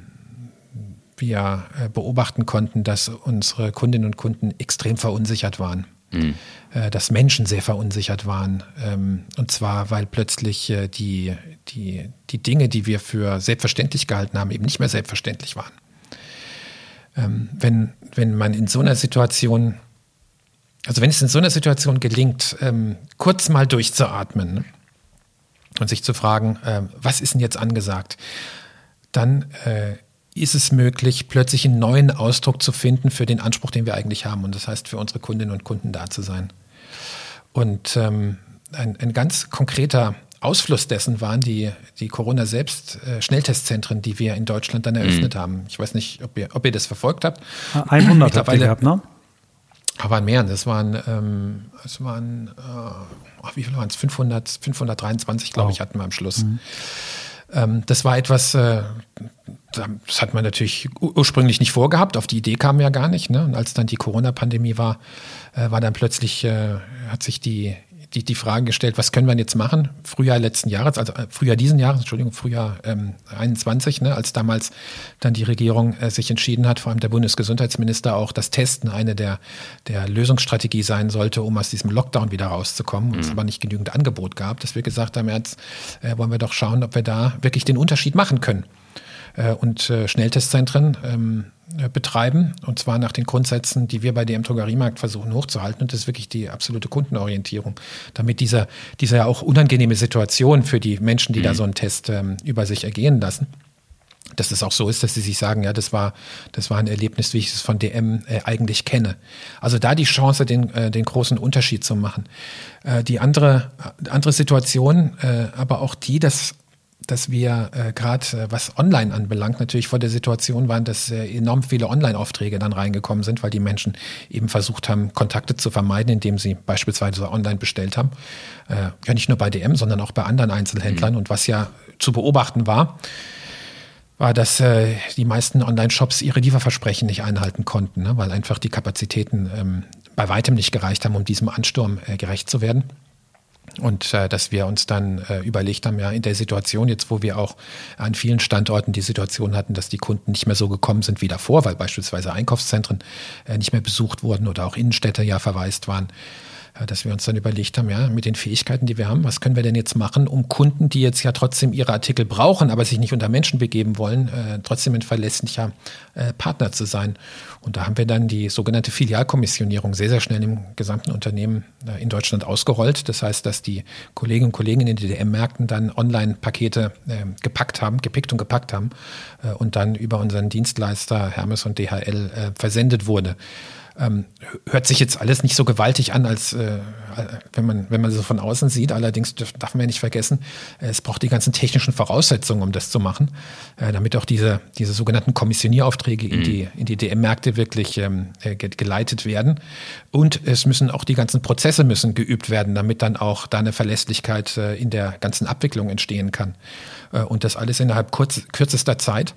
[SPEAKER 3] wir äh, beobachten konnten, dass unsere Kundinnen und Kunden extrem verunsichert waren. Mhm. Äh, dass Menschen sehr verunsichert waren. Ähm, und zwar, weil plötzlich äh, die, die, die Dinge, die wir für selbstverständlich gehalten haben, eben nicht mehr selbstverständlich waren. Ähm, wenn, wenn man in so einer Situation, also wenn es in so einer Situation gelingt, ähm, kurz mal durchzuatmen ne, und sich zu fragen, was ist denn jetzt angesagt, dann ist es möglich, plötzlich einen neuen Ausdruck zu finden für den Anspruch, den wir eigentlich haben. Und das heißt, für unsere Kundinnen und Kunden da zu sein. Und ähm, ein, ein ganz konkreter Ausfluss dessen waren die, die Corona-Selbst-Schnelltestzentren, äh, die wir in Deutschland dann eröffnet mhm. haben. Ich weiß nicht, ob ihr, ob ihr das verfolgt habt.
[SPEAKER 2] 100 habt ihr gehabt, ne?
[SPEAKER 3] Aber mehr. Das waren, ähm, das waren äh, wie viel waren es? 500, 523, glaube oh. ich, hatten wir am Schluss. Mhm. Ähm, das war etwas, äh, das hat man natürlich ursprünglich nicht vorgehabt, auf die Idee kam ja gar nicht. Ne? Und als dann die Corona-Pandemie war, äh, war dann plötzlich, äh, hat sich die, die, die Frage gestellt, was können wir jetzt machen? Frühjahr letzten Jahres, also äh, Frühjahr diesen Jahres, Entschuldigung, Frühjahr ähm, 21, ne, als damals dann die Regierung äh, sich entschieden hat, vor allem der Bundesgesundheitsminister auch, dass Testen eine der, der Lösungsstrategie sein sollte, um aus diesem Lockdown wieder rauszukommen. Und es mhm. aber nicht genügend Angebot gab, dass wir gesagt haben, jetzt äh, wollen wir doch schauen, ob wir da wirklich den Unterschied machen können. Äh, und äh, Schnelltestzentren ähm, äh, betreiben, und zwar nach den Grundsätzen, die wir bei DM Drogeriemarkt versuchen hochzuhalten. Und das ist wirklich die absolute Kundenorientierung, damit dieser, dieser ja auch unangenehme Situation für die Menschen, die mhm. da so einen Test ähm, über sich ergehen lassen, dass es auch so ist, dass sie sich sagen, ja, das war, das war ein Erlebnis, wie ich es von DM äh, eigentlich kenne. Also da die Chance, den, äh, den großen Unterschied zu machen. Äh, die andere, andere Situation, äh, aber auch die, dass dass wir äh, gerade, äh, was online anbelangt, natürlich vor der Situation waren, dass äh, enorm viele Online-Aufträge dann reingekommen sind, weil die Menschen eben versucht haben, Kontakte zu vermeiden, indem sie beispielsweise online bestellt haben. Äh, ja, nicht nur bei DM, sondern auch bei anderen Einzelhändlern. Mhm. Und was ja zu beobachten war, war, dass äh, die meisten Online-Shops ihre Lieferversprechen nicht einhalten konnten, ne, weil einfach die Kapazitäten ähm, bei weitem nicht gereicht haben, um diesem Ansturm äh, gerecht zu werden. Und äh, dass wir uns dann äh, überlegt haben, ja, in der Situation jetzt, wo wir auch an vielen Standorten die Situation hatten, dass die Kunden nicht mehr so gekommen sind wie davor, weil beispielsweise Einkaufszentren äh, nicht mehr besucht wurden oder auch Innenstädte ja verwaist waren, dass wir uns dann überlegt haben, ja, mit den Fähigkeiten, die wir haben, was können wir denn jetzt machen, um Kunden, die jetzt ja trotzdem ihre Artikel brauchen, aber sich nicht unter Menschen begeben wollen, äh, trotzdem ein verlässlicher äh, Partner zu sein. Und da haben wir dann die sogenannte Filialkommissionierung sehr, sehr schnell im gesamten Unternehmen äh, in Deutschland ausgerollt. Das heißt, dass die Kolleginnen und Kollegen in den DDM-Märkten dann Online-Pakete äh, gepackt haben, gepickt und gepackt haben äh, und dann über unseren Dienstleister Hermes und DHL äh, versendet wurde. Ähm, hört sich jetzt alles nicht so gewaltig an, als äh, wenn man wenn man so von außen sieht. Allerdings darf, man ja nicht vergessen, es braucht die ganzen technischen Voraussetzungen, um das zu machen, äh, damit auch diese diese sogenannten Kommissionieraufträge mhm. in die in die DM-Märkte wirklich ähm, äh, geleitet werden. Und es müssen auch die ganzen Prozesse müssen geübt werden, damit dann auch da eine Verlässlichkeit äh, in der ganzen Abwicklung entstehen kann. Äh, und das alles innerhalb kurz, kürzester Zeit.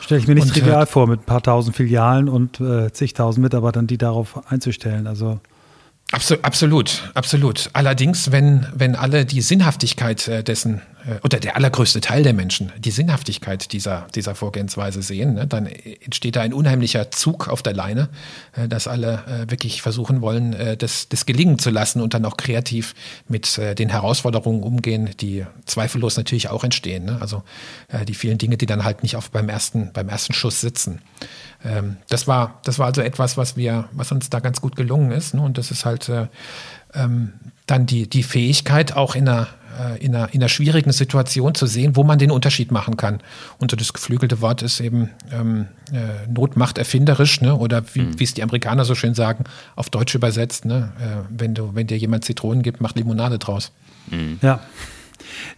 [SPEAKER 2] Stelle ich mir nicht und, trivial äh, vor, mit ein paar tausend Filialen und äh, zigtausend Mitarbeitern, die darauf einzustellen. Also
[SPEAKER 3] Absolut, absolut. Allerdings, wenn, wenn alle die Sinnhaftigkeit äh, dessen oder der allergrößte Teil der Menschen die Sinnhaftigkeit dieser, dieser Vorgehensweise sehen, ne, dann entsteht da ein unheimlicher Zug auf der Leine, äh, dass alle äh, wirklich versuchen wollen, äh, das, das gelingen zu lassen und dann auch kreativ mit äh, den Herausforderungen umgehen, die zweifellos natürlich auch entstehen. Ne? Also äh, die vielen Dinge, die dann halt nicht auf beim ersten, beim ersten Schuss sitzen. Ähm, das war, das war also etwas, was wir, was uns da ganz gut gelungen ist. Ne? Und das ist halt äh, ähm, dann die, die Fähigkeit, auch in einer äh, in einer, in einer schwierigen Situation zu sehen, wo man den Unterschied machen kann. Und das geflügelte Wort ist eben ähm, äh, Not macht erfinderisch, ne? oder wie mhm. es die Amerikaner so schön sagen, auf Deutsch übersetzt, ne? Äh, wenn, du, wenn dir jemand Zitronen gibt, mach Limonade draus.
[SPEAKER 2] Mhm. Ja.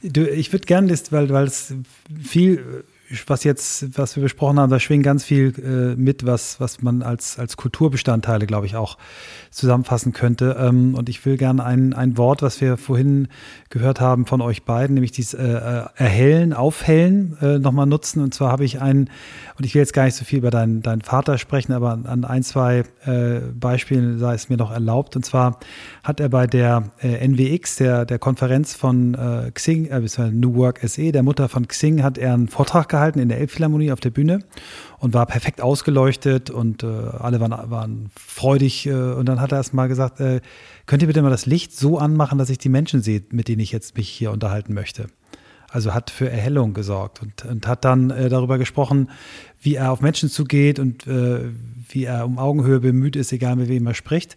[SPEAKER 2] Du, ich würde gerne, weil, weil es viel was jetzt, was wir besprochen haben, da schwingt ganz viel äh, mit, was, was man als, als Kulturbestandteile, glaube ich, auch zusammenfassen könnte. Ähm, und ich will gerne ein, ein Wort, was wir vorhin gehört haben von euch beiden, nämlich dieses äh, äh, Erhellen, Aufhellen äh, nochmal nutzen. Und zwar habe ich einen, und ich will jetzt gar nicht so viel über deinen, deinen Vater sprechen, aber an ein, zwei äh, Beispielen sei es mir noch erlaubt. Und zwar hat er bei der äh, NWX, der, der Konferenz von äh, Xing, äh, New Work SE, der Mutter von Xing, hat er einen Vortrag gehalten in der Elbphilharmonie auf der Bühne und war perfekt ausgeleuchtet und äh, alle waren, waren freudig. Äh, und dann hat er erst mal gesagt, äh, könnt ihr bitte mal das Licht so anmachen, dass ich die Menschen sehe, mit denen ich jetzt mich hier unterhalten möchte. Also hat für Erhellung gesorgt und, und hat dann äh, darüber gesprochen, wie er auf Menschen zugeht und äh, wie er um Augenhöhe bemüht ist, egal mit wem er spricht.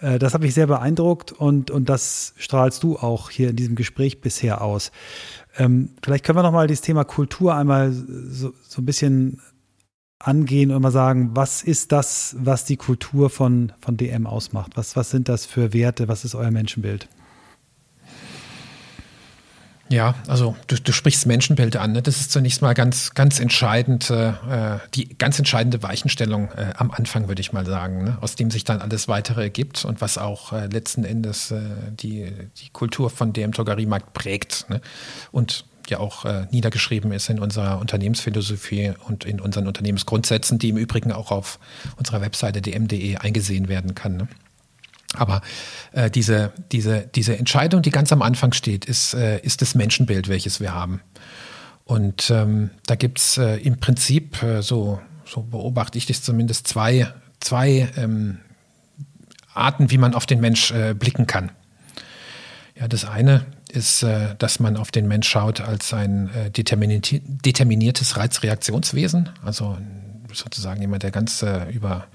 [SPEAKER 2] Äh, das hat mich sehr beeindruckt und, und das strahlst du auch hier in diesem Gespräch bisher aus. Ähm, vielleicht können wir noch mal dieses Thema Kultur einmal so, so ein bisschen angehen und mal sagen, was ist das, was die Kultur von, von DM ausmacht? Was, was sind das für Werte? Was ist euer Menschenbild?
[SPEAKER 3] Ja, also du, du sprichst Menschenbild an. Ne? Das ist zunächst mal ganz, ganz entscheidend, äh, die ganz entscheidende Weichenstellung äh, am Anfang, würde ich mal sagen, ne? aus dem sich dann alles weitere ergibt und was auch äh, letzten Endes äh, die, die Kultur von DM Drogeriemarkt prägt. Ne? Und ja auch äh, niedergeschrieben ist in unserer Unternehmensphilosophie und in unseren Unternehmensgrundsätzen, die im Übrigen auch auf unserer Webseite dm.de eingesehen werden kann. Aber äh, diese, diese, diese Entscheidung, die ganz am Anfang steht, ist, äh, ist das Menschenbild, welches wir haben. Und ähm, da gibt es äh, im Prinzip, äh, so, so beobachte ich das zumindest, zwei, zwei ähm, Arten, wie man auf den Mensch äh, blicken kann. Ja, das eine ist, äh, dass man auf den Mensch schaut als ein determiniertes Reizreaktionswesen, also sozusagen jemand, der ganz äh, über,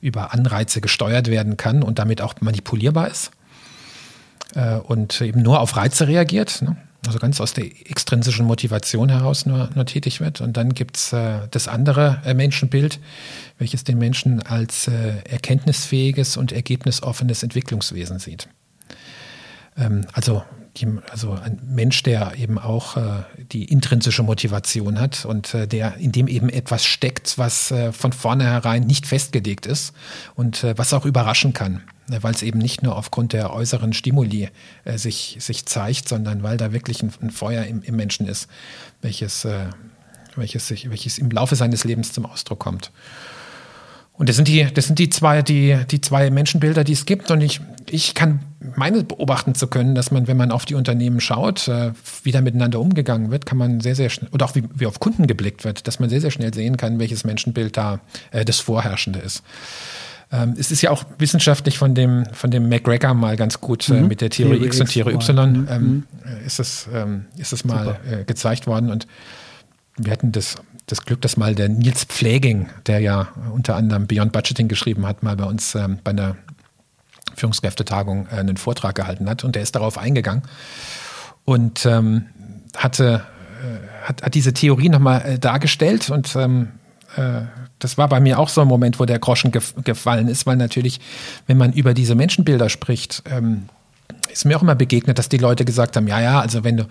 [SPEAKER 3] über Anreize gesteuert werden kann und damit auch manipulierbar ist und eben nur auf Reize reagiert, ne? also ganz aus der extrinsischen Motivation heraus nur, nur tätig wird. Und dann gibt es das andere Menschenbild, welches den Menschen als erkenntnisfähiges und ergebnisoffenes Entwicklungswesen sieht. Ähm, also also ein Mensch, der eben auch äh, die intrinsische Motivation hat und äh, der in dem eben etwas steckt, was äh, von vornherein nicht festgelegt ist und äh, was auch überraschen kann, äh, weil es eben nicht nur aufgrund der äußeren Stimuli äh, sich, sich zeigt, sondern weil da wirklich ein, ein Feuer im, im, Menschen ist, welches, welches, sich, welches im Laufe seines Lebens zum Ausdruck kommt. Und das sind die, das sind die zwei, die, die zwei Menschenbilder, die es gibt. Und ich, ich kann meine beobachten zu können, dass man, wenn man auf die Unternehmen schaut, äh, wie da miteinander umgegangen wird, kann man sehr, sehr schnell, oder auch wie, wie auf Kunden geblickt wird, dass man sehr, sehr schnell sehen kann, welches Menschenbild da äh, das Vorherrschende ist. Ähm, es ist ja auch wissenschaftlich von dem, von dem McGregor mal ganz gut äh, mhm. mit der Theorie, Theorie X und Theorie Y mhm. ähm, mhm. ist es, ähm, ist es mal äh, gezeigt worden und wir hatten das das Glück, dass mal der Nils Pfleging, der ja unter anderem Beyond Budgeting geschrieben hat, mal bei uns ähm, bei einer Führungskräftetagung äh, einen Vortrag gehalten hat. Und der ist darauf eingegangen und ähm, hatte äh, hat, hat diese Theorie nochmal äh, dargestellt. Und ähm, äh, das war bei mir auch so ein Moment, wo der Groschen gef gefallen ist, weil natürlich, wenn man über diese Menschenbilder spricht, ähm, ist mir auch immer begegnet, dass die Leute gesagt haben, ja, ja, also wenn du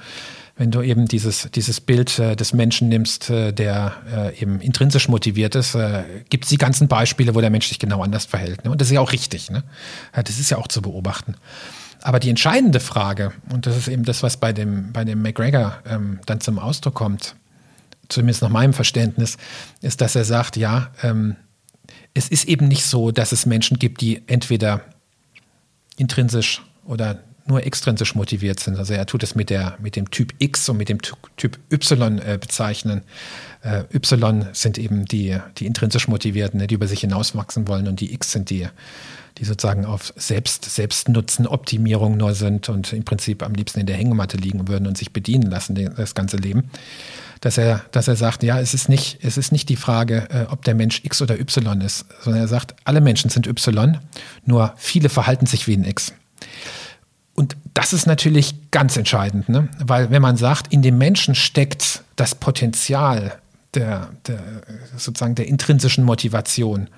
[SPEAKER 3] wenn du eben dieses, dieses Bild äh, des Menschen nimmst, äh, der äh, eben intrinsisch motiviert ist, äh, gibt es die ganzen Beispiele, wo der Mensch sich genau anders verhält. Ne? Und das ist ja auch richtig. Ne? Das ist ja auch zu beobachten. Aber die entscheidende Frage, und das ist eben das, was bei dem, bei dem McGregor ähm, dann zum Ausdruck kommt, zumindest nach meinem Verständnis, ist, dass er sagt, ja, ähm, es ist eben nicht so, dass es Menschen gibt, die entweder intrinsisch oder nur extrinsisch motiviert sind. Also er tut es mit, der, mit dem Typ X und mit dem Typ Y äh, bezeichnen. Äh, y sind eben die, die intrinsisch motivierten, ne, die über sich hinauswachsen wollen und die X sind die, die sozusagen auf Selbst, Selbstnutzen, Optimierung nur sind und im Prinzip am liebsten in der Hängematte liegen würden und sich bedienen lassen, das ganze Leben. Dass er, dass er sagt, ja, es ist nicht, es ist nicht die Frage, äh, ob der Mensch X oder Y ist, sondern er sagt, alle Menschen sind Y, nur viele verhalten sich wie ein X. Und das ist natürlich ganz entscheidend, ne? weil wenn man sagt, in dem Menschen steckt das Potenzial der, der sozusagen der intrinsischen Motivation,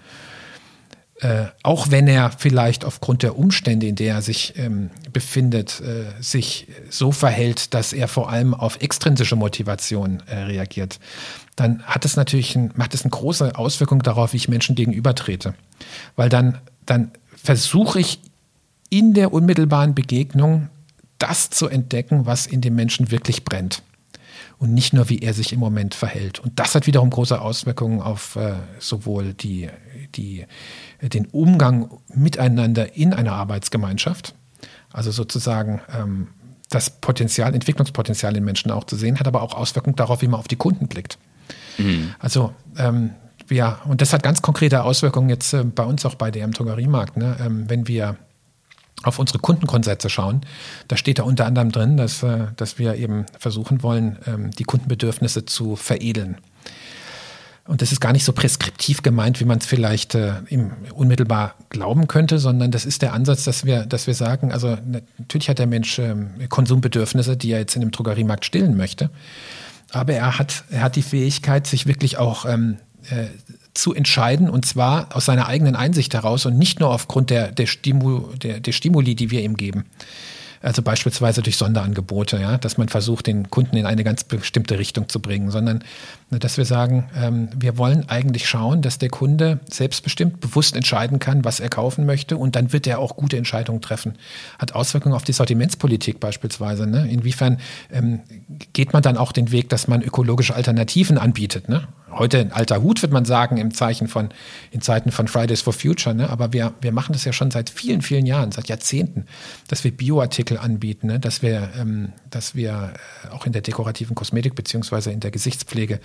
[SPEAKER 3] äh, auch wenn er vielleicht aufgrund der Umstände, in der er sich ähm, befindet, äh, sich so verhält, dass er vor allem auf extrinsische Motivation äh, reagiert, dann hat es natürlich ein, macht es eine große Auswirkung darauf, wie ich Menschen gegenübertrete. Weil dann, dann versuche ich in der unmittelbaren Begegnung das zu entdecken, was in dem Menschen wirklich brennt und nicht nur, wie er sich im Moment verhält. Und das hat wiederum große Auswirkungen auf äh, sowohl die, die den Umgang miteinander in einer Arbeitsgemeinschaft, also sozusagen ähm, das Potenzial, Entwicklungspotenzial in Menschen auch zu sehen, hat aber auch Auswirkungen darauf, wie man auf die Kunden blickt. Mhm. Also ähm, ja, und das hat ganz konkrete Auswirkungen jetzt äh, bei uns auch bei DM Drogeriemarkt. Ne? Ähm, wenn wir auf unsere Kundengrundsätze schauen, da steht da unter anderem drin, dass, äh, dass wir eben versuchen wollen, ähm, die Kundenbedürfnisse zu veredeln. Und das ist gar nicht so preskriptiv gemeint, wie man es vielleicht äh, unmittelbar glauben könnte, sondern das ist der Ansatz, dass wir, dass wir sagen, also natürlich hat der Mensch ähm, Konsumbedürfnisse, die er jetzt in dem Drogeriemarkt stillen möchte. Aber er hat, er hat die Fähigkeit, sich wirklich auch ähm, äh, zu entscheiden und zwar aus seiner eigenen Einsicht heraus und nicht nur aufgrund der, der, Stimu, der, der Stimuli, die wir ihm geben. Also beispielsweise durch Sonderangebote, ja, dass man versucht, den Kunden in eine ganz bestimmte Richtung zu bringen, sondern dass wir sagen, ähm, wir wollen eigentlich schauen, dass der Kunde selbstbestimmt, bewusst entscheiden kann, was er kaufen möchte und dann wird er auch gute Entscheidungen treffen. Hat Auswirkungen auf die Sortimentspolitik beispielsweise. Ne? Inwiefern ähm, geht man dann auch den Weg, dass man ökologische Alternativen anbietet? Ne? Heute ein alter Hut, wird man sagen, im Zeichen von, in Zeiten von Fridays for Future, ne? Aber wir, wir machen das ja schon seit vielen, vielen Jahren, seit Jahrzehnten, dass wir Bioartikel anbieten, ne? dass wir, ähm, dass wir äh, auch in der dekorativen Kosmetik beziehungsweise in der Gesichtspflege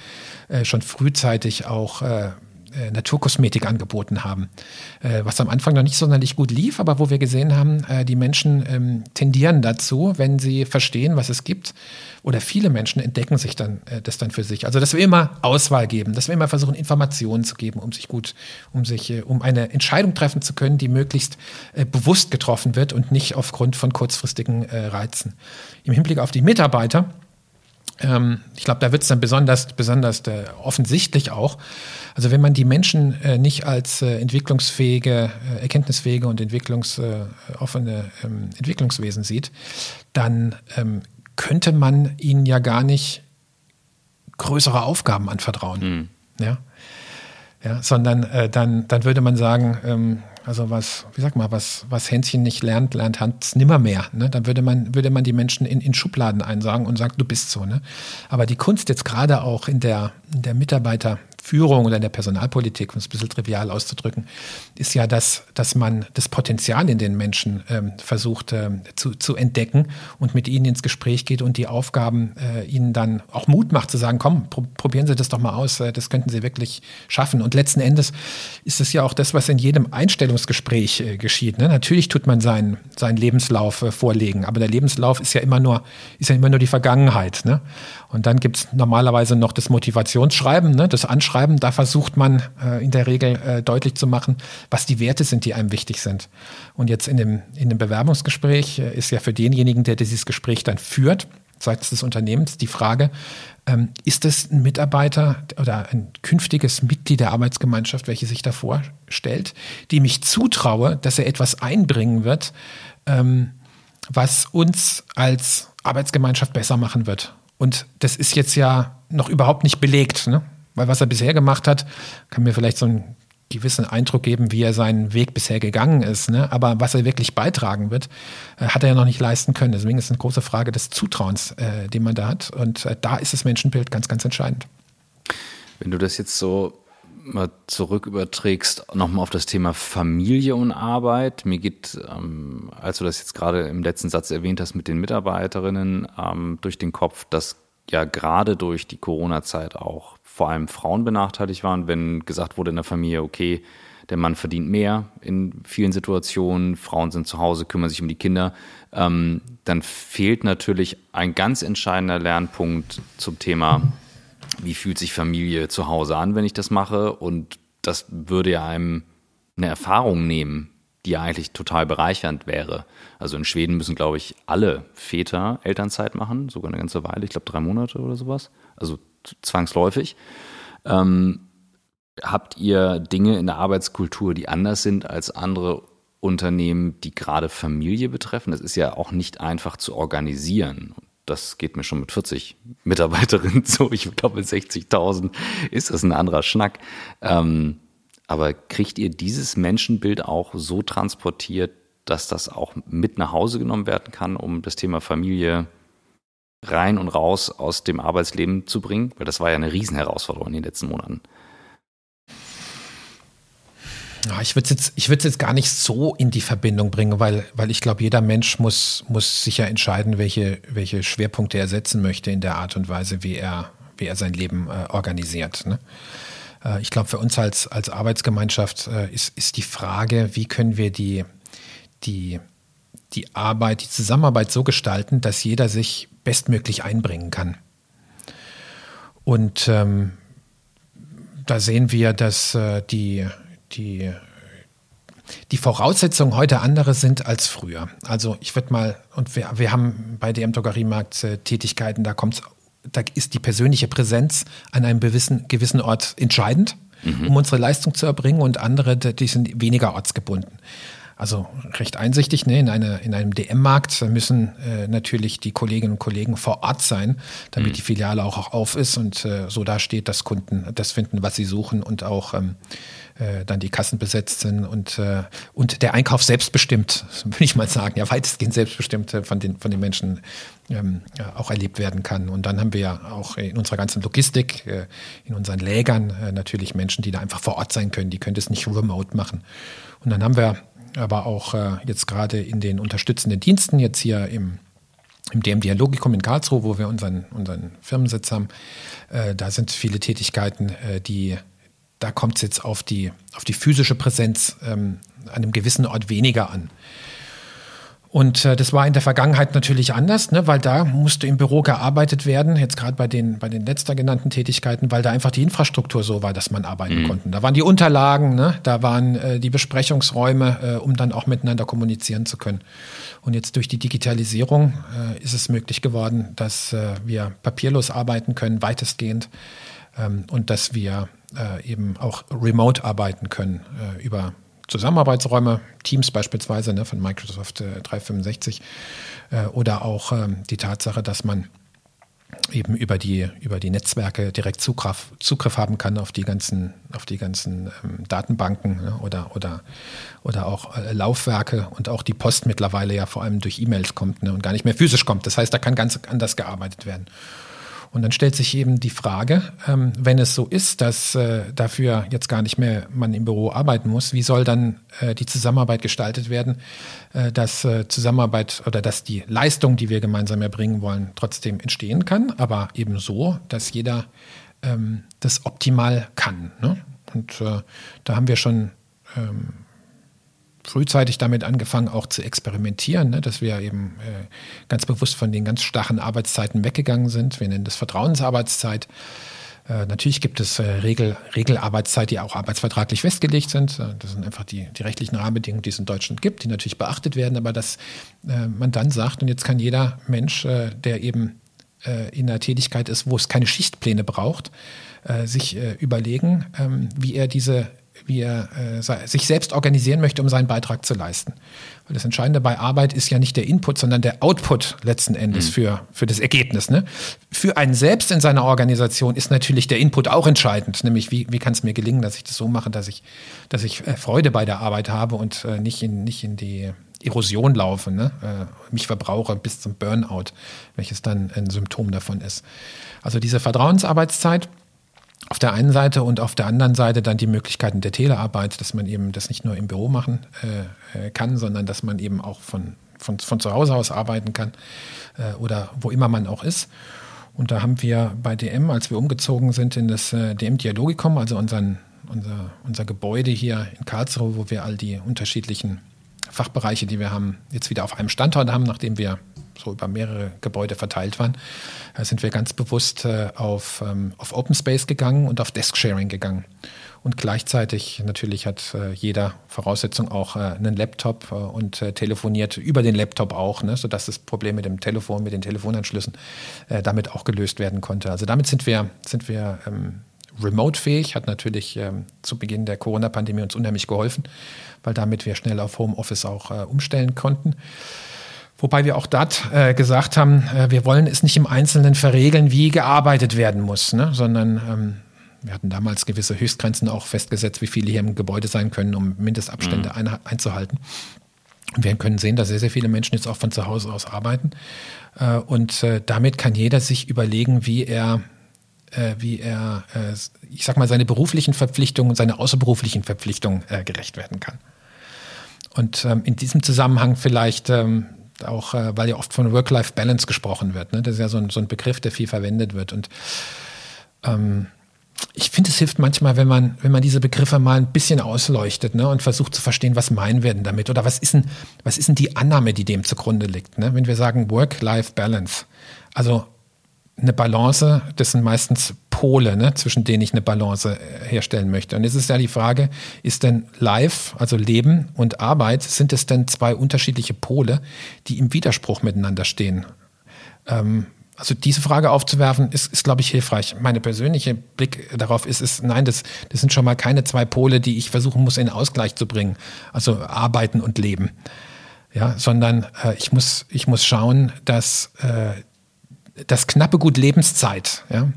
[SPEAKER 3] äh, schon frühzeitig auch äh, äh, Naturkosmetik angeboten haben, äh, was am Anfang noch nicht sonderlich gut lief, aber wo wir gesehen haben, äh, die Menschen ähm, tendieren dazu, wenn sie verstehen, was es gibt, oder viele Menschen entdecken sich dann äh, das dann für sich. Also dass wir immer Auswahl geben, dass wir immer versuchen, Informationen zu geben, um sich gut, um sich, äh, um eine Entscheidung treffen zu können, die möglichst bewusst getroffen wird und nicht aufgrund von kurzfristigen Reizen. Im Hinblick auf die Mitarbeiter ähm, ich glaube, da wird es dann besonders, besonders äh, offensichtlich auch. Also wenn man die Menschen äh, nicht als äh, entwicklungsfähige, äh, erkenntnisfähige und entwicklungsoffene ähm, Entwicklungswesen sieht, dann ähm, könnte man ihnen ja gar nicht größere Aufgaben anvertrauen. Mhm. Ja? Ja, sondern äh, dann, dann würde man sagen, ähm, also was, wie sag mal, was, was Hänschen nicht lernt, lernt Hans nimmermehr. Ne? Dann würde man, würde man die Menschen in, in Schubladen einsagen und sagen, du bist so. Ne? Aber die Kunst jetzt gerade auch in der, in der Mitarbeiter, Führung oder in der Personalpolitik, um es ein bisschen trivial auszudrücken, ist ja, dass, dass man das Potenzial in den Menschen ähm, versucht ähm, zu, zu entdecken und mit ihnen ins Gespräch geht und die Aufgaben äh, ihnen dann auch Mut macht zu sagen, komm, pro probieren Sie das doch mal aus, äh, das könnten Sie wirklich schaffen. Und letzten Endes ist es ja auch das, was in jedem Einstellungsgespräch äh, geschieht. Ne? Natürlich tut man seinen, seinen Lebenslauf äh, vorlegen, aber der Lebenslauf ist ja immer nur, ist ja immer nur die Vergangenheit. Ne? Und dann gibt es normalerweise noch das Motivationsschreiben, ne? das Anschreiben schreiben, da versucht man äh, in der Regel äh, deutlich zu machen, was die Werte sind, die einem wichtig sind. Und jetzt in dem, in dem Bewerbungsgespräch äh, ist ja für denjenigen, der dieses Gespräch dann führt, seitens des Unternehmens, die Frage, ähm, ist es ein Mitarbeiter oder ein künftiges Mitglied der Arbeitsgemeinschaft, welche sich da vorstellt, die mich zutraue, dass er etwas einbringen wird, ähm, was uns als Arbeitsgemeinschaft besser machen wird. Und das ist jetzt ja noch überhaupt nicht belegt. Ne? Weil was er bisher gemacht hat, kann mir vielleicht so einen gewissen Eindruck geben, wie er seinen Weg bisher gegangen ist. Ne? Aber was er wirklich beitragen wird, äh, hat er ja noch nicht leisten können. Deswegen ist es eine große Frage des Zutrauens, äh, den man da hat. Und äh, da ist das Menschenbild ganz, ganz entscheidend.
[SPEAKER 1] Wenn du das jetzt so mal zurück überträgst, nochmal auf das Thema Familie und Arbeit. Mir geht, ähm, als du das jetzt gerade im letzten Satz erwähnt hast mit den Mitarbeiterinnen, ähm, durch den Kopf, dass ja gerade durch die Corona-Zeit auch vor allem Frauen benachteiligt waren, wenn gesagt wurde in der Familie, okay, der Mann verdient mehr in vielen Situationen, Frauen sind zu Hause, kümmern sich um die Kinder, ähm, dann fehlt natürlich ein ganz entscheidender Lernpunkt zum Thema wie fühlt sich Familie zu Hause an, wenn ich das mache. Und das würde ja einem eine Erfahrung nehmen, die ja eigentlich total bereichernd wäre. Also in Schweden müssen, glaube ich, alle Väter Elternzeit machen, sogar eine ganze Weile, ich glaube drei Monate oder sowas. Also zwangsläufig. Ähm, habt ihr Dinge in der Arbeitskultur, die anders sind als andere Unternehmen, die gerade Familie betreffen? Das ist ja auch nicht einfach zu organisieren das geht mir schon mit 40 Mitarbeiterinnen so. Ich glaube, mit 60.000 ist das ein anderer Schnack. Ähm, aber kriegt ihr dieses Menschenbild auch so transportiert, dass das auch mit nach Hause genommen werden kann, um das Thema Familie rein und raus aus dem Arbeitsleben zu bringen? Weil das war ja eine Riesenherausforderung in den letzten Monaten.
[SPEAKER 3] Ich würde es jetzt, jetzt gar nicht so in die Verbindung bringen, weil, weil ich glaube, jeder Mensch muss, muss sicher entscheiden, welche, welche Schwerpunkte er setzen möchte in der Art und Weise, wie er, wie er sein Leben äh, organisiert. Ne? Äh, ich glaube, für uns als, als Arbeitsgemeinschaft äh, ist, ist die Frage, wie können wir die, die, die Arbeit, die Zusammenarbeit so gestalten, dass jeder sich bestmöglich einbringen kann. Und ähm, da sehen wir, dass äh, die, die, die Voraussetzungen heute andere sind als früher. Also ich würde mal, und wir, wir haben bei DM Drogeriemarkt äh, Tätigkeiten, da kommt da ist die persönliche Präsenz an einem gewissen, gewissen Ort entscheidend, mhm. um unsere Leistung zu erbringen und andere, die sind weniger ortsgebunden. Also recht einsichtig, ne? in, eine, in einem DM-Markt müssen äh, natürlich die Kolleginnen und Kollegen vor Ort sein, damit mhm. die Filiale auch, auch auf ist und äh, so da steht, dass Kunden das finden, was sie suchen und auch ähm, äh, dann die Kassen besetzt sind und, äh, und der Einkauf selbstbestimmt, würde ich mal sagen, ja, weitestgehend selbstbestimmt äh, von den, von den Menschen ähm, ja, auch erlebt werden kann. Und dann haben wir ja auch in unserer ganzen Logistik, äh, in unseren Lägern äh, natürlich Menschen, die da einfach vor Ort sein können, die können das nicht remote machen. Und dann haben wir aber auch äh, jetzt gerade in den unterstützenden Diensten, jetzt hier im im DM Dialogikum in Karlsruhe, wo wir unseren, unseren Firmensitz haben, äh, da sind viele Tätigkeiten, äh, die da kommt es jetzt auf die, auf die physische Präsenz ähm, an einem gewissen Ort weniger an. Und äh, das war in der Vergangenheit natürlich anders, ne, weil da musste im Büro gearbeitet werden, jetzt gerade bei den, bei den letzter genannten Tätigkeiten, weil da einfach die Infrastruktur so war, dass man arbeiten mhm. konnte. Da waren die Unterlagen, ne, da waren äh, die Besprechungsräume, äh, um dann auch miteinander kommunizieren zu können. Und jetzt durch die Digitalisierung äh, ist es möglich geworden, dass äh, wir papierlos arbeiten können, weitestgehend, ähm, und dass wir äh, eben auch remote arbeiten können äh, über Zusammenarbeitsräume, Teams beispielsweise ne, von Microsoft äh, 365 äh, oder auch ähm, die Tatsache, dass man eben über die, über die Netzwerke direkt Zugriff, Zugriff haben kann auf die ganzen, auf die ganzen ähm, Datenbanken ne, oder, oder, oder auch äh, Laufwerke und auch die Post mittlerweile ja vor allem durch E-Mails kommt ne, und gar nicht mehr physisch kommt. Das heißt, da kann ganz anders gearbeitet werden. Und dann stellt sich eben die Frage, ähm, wenn es so ist, dass äh, dafür jetzt gar nicht mehr man im Büro arbeiten muss, wie soll dann äh, die Zusammenarbeit gestaltet werden, äh, dass äh, Zusammenarbeit oder dass die Leistung, die wir gemeinsam erbringen wollen, trotzdem entstehen kann, aber eben so, dass jeder ähm, das optimal kann. Ne? Und äh, da haben wir schon ähm, frühzeitig damit angefangen, auch zu experimentieren, ne? dass wir eben äh, ganz bewusst von den ganz starren Arbeitszeiten weggegangen sind. Wir nennen das Vertrauensarbeitszeit. Äh, natürlich gibt es äh, Regel, Regelarbeitszeit, die auch arbeitsvertraglich festgelegt sind. Äh, das sind einfach die, die rechtlichen Rahmenbedingungen, die es in Deutschland gibt, die natürlich beachtet werden, aber dass äh, man dann sagt, und jetzt kann jeder Mensch, äh, der eben in einer Tätigkeit ist, wo es keine Schichtpläne braucht, sich überlegen, ähm, wie er diese wie er äh, sich selbst organisieren möchte, um seinen Beitrag zu leisten. Weil das Entscheidende bei Arbeit ist ja nicht der Input, sondern der Output letzten Endes mhm. für, für das Ergebnis. Ne? Für einen selbst in seiner Organisation ist natürlich der Input auch entscheidend, nämlich wie, wie kann es mir gelingen, dass ich das so mache, dass ich, dass ich äh, Freude bei der Arbeit habe und äh, nicht, in, nicht in die Erosion laufe, ne? äh, mich verbrauche bis zum Burnout, welches dann ein Symptom davon ist. Also diese Vertrauensarbeitszeit, auf der einen Seite und auf der anderen Seite dann die Möglichkeiten der Telearbeit, dass man eben das nicht nur im Büro machen äh, äh kann, sondern dass man eben auch von, von, von zu Hause aus arbeiten kann äh, oder wo immer man auch ist. Und da haben wir bei DM, als wir umgezogen sind in das äh, DM Dialogikum, also unseren, unser, unser Gebäude hier in Karlsruhe, wo wir all die unterschiedlichen Fachbereiche, die wir haben, jetzt wieder auf einem Standort haben, nachdem wir so über mehrere Gebäude verteilt waren, äh, sind wir ganz bewusst äh, auf, ähm, auf Open Space gegangen und auf Desk Sharing gegangen. Und gleichzeitig natürlich hat äh, jeder Voraussetzung auch einen Laptop und telefoniert über den Laptop auch, ne, sodass das Problem mit dem Telefon, mit den Telefonanschlüssen damit auch gelöst werden konnte. Also damit sind wir, sind wir ähm, remote-fähig, hat natürlich ähm, zu Beginn der Corona-Pandemie uns unheimlich geholfen, weil damit wir schnell auf Homeoffice auch umstellen konnten. Wobei wir auch dort äh, gesagt haben, äh, wir wollen es nicht im Einzelnen verregeln, wie gearbeitet werden muss, ne? sondern ähm, wir hatten damals gewisse Höchstgrenzen auch festgesetzt, wie viele hier im Gebäude sein können, um Mindestabstände mhm. ein, einzuhalten. Und wir können sehen, dass sehr, sehr viele Menschen jetzt auch von zu Hause aus arbeiten. Äh, und äh, damit kann jeder sich überlegen, wie er äh, wie er, äh, ich sag mal, seine beruflichen Verpflichtungen und seine außerberuflichen Verpflichtungen gerecht werden kann. Und ähm, in diesem Zusammenhang vielleicht ähm, auch, äh, weil ja oft von Work-Life-Balance gesprochen wird. Ne? Das ist ja so ein, so ein Begriff, der viel verwendet wird. Und ähm, ich finde, es hilft manchmal, wenn man, wenn man diese Begriffe mal ein bisschen ausleuchtet ne, und versucht zu verstehen, was meinen wir denn damit oder was ist denn, was ist denn die Annahme, die dem zugrunde liegt. Ne? Wenn wir sagen Work-Life-Balance, also eine Balance, das sind meistens Pole, ne, zwischen denen ich eine Balance äh, herstellen möchte. Und jetzt ist ja die Frage, ist denn Life, also Leben und Arbeit, sind es denn zwei unterschiedliche Pole, die im Widerspruch miteinander stehen? Ähm, also diese Frage aufzuwerfen, ist, ist glaube ich, hilfreich. Meine persönliche Blick darauf ist, ist, nein, das, das sind schon mal keine zwei Pole, die ich versuchen muss, in Ausgleich zu bringen. Also Arbeiten und Leben. Ja, sondern äh, ich, muss, ich muss schauen, dass äh, das knappe Gut Lebenszeit ja,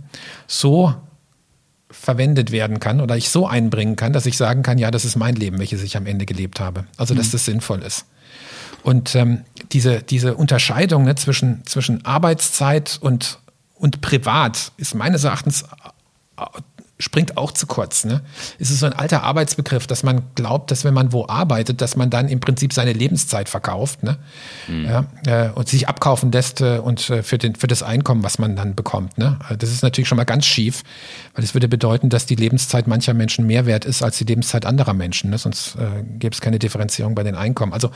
[SPEAKER 3] so verwendet werden kann oder ich so einbringen kann, dass ich sagen kann, ja, das ist mein Leben, welches ich am Ende gelebt habe. Also, dass mhm. das sinnvoll ist. Und ähm, diese, diese Unterscheidung ne, zwischen, zwischen Arbeitszeit und, und Privat ist meines Erachtens springt auch zu kurz. Ne? Es ist so ein alter Arbeitsbegriff, dass man glaubt, dass wenn man wo arbeitet, dass man dann im Prinzip seine Lebenszeit verkauft ne? Mhm. Ja, äh, und sich abkaufen lässt äh, und äh, für, den, für das Einkommen, was man dann bekommt. Ne? Also das ist natürlich schon mal ganz schief, weil es würde bedeuten, dass die Lebenszeit mancher Menschen mehr wert ist als die Lebenszeit anderer Menschen. Ne? Sonst äh, gäbe es keine Differenzierung bei den Einkommen. Also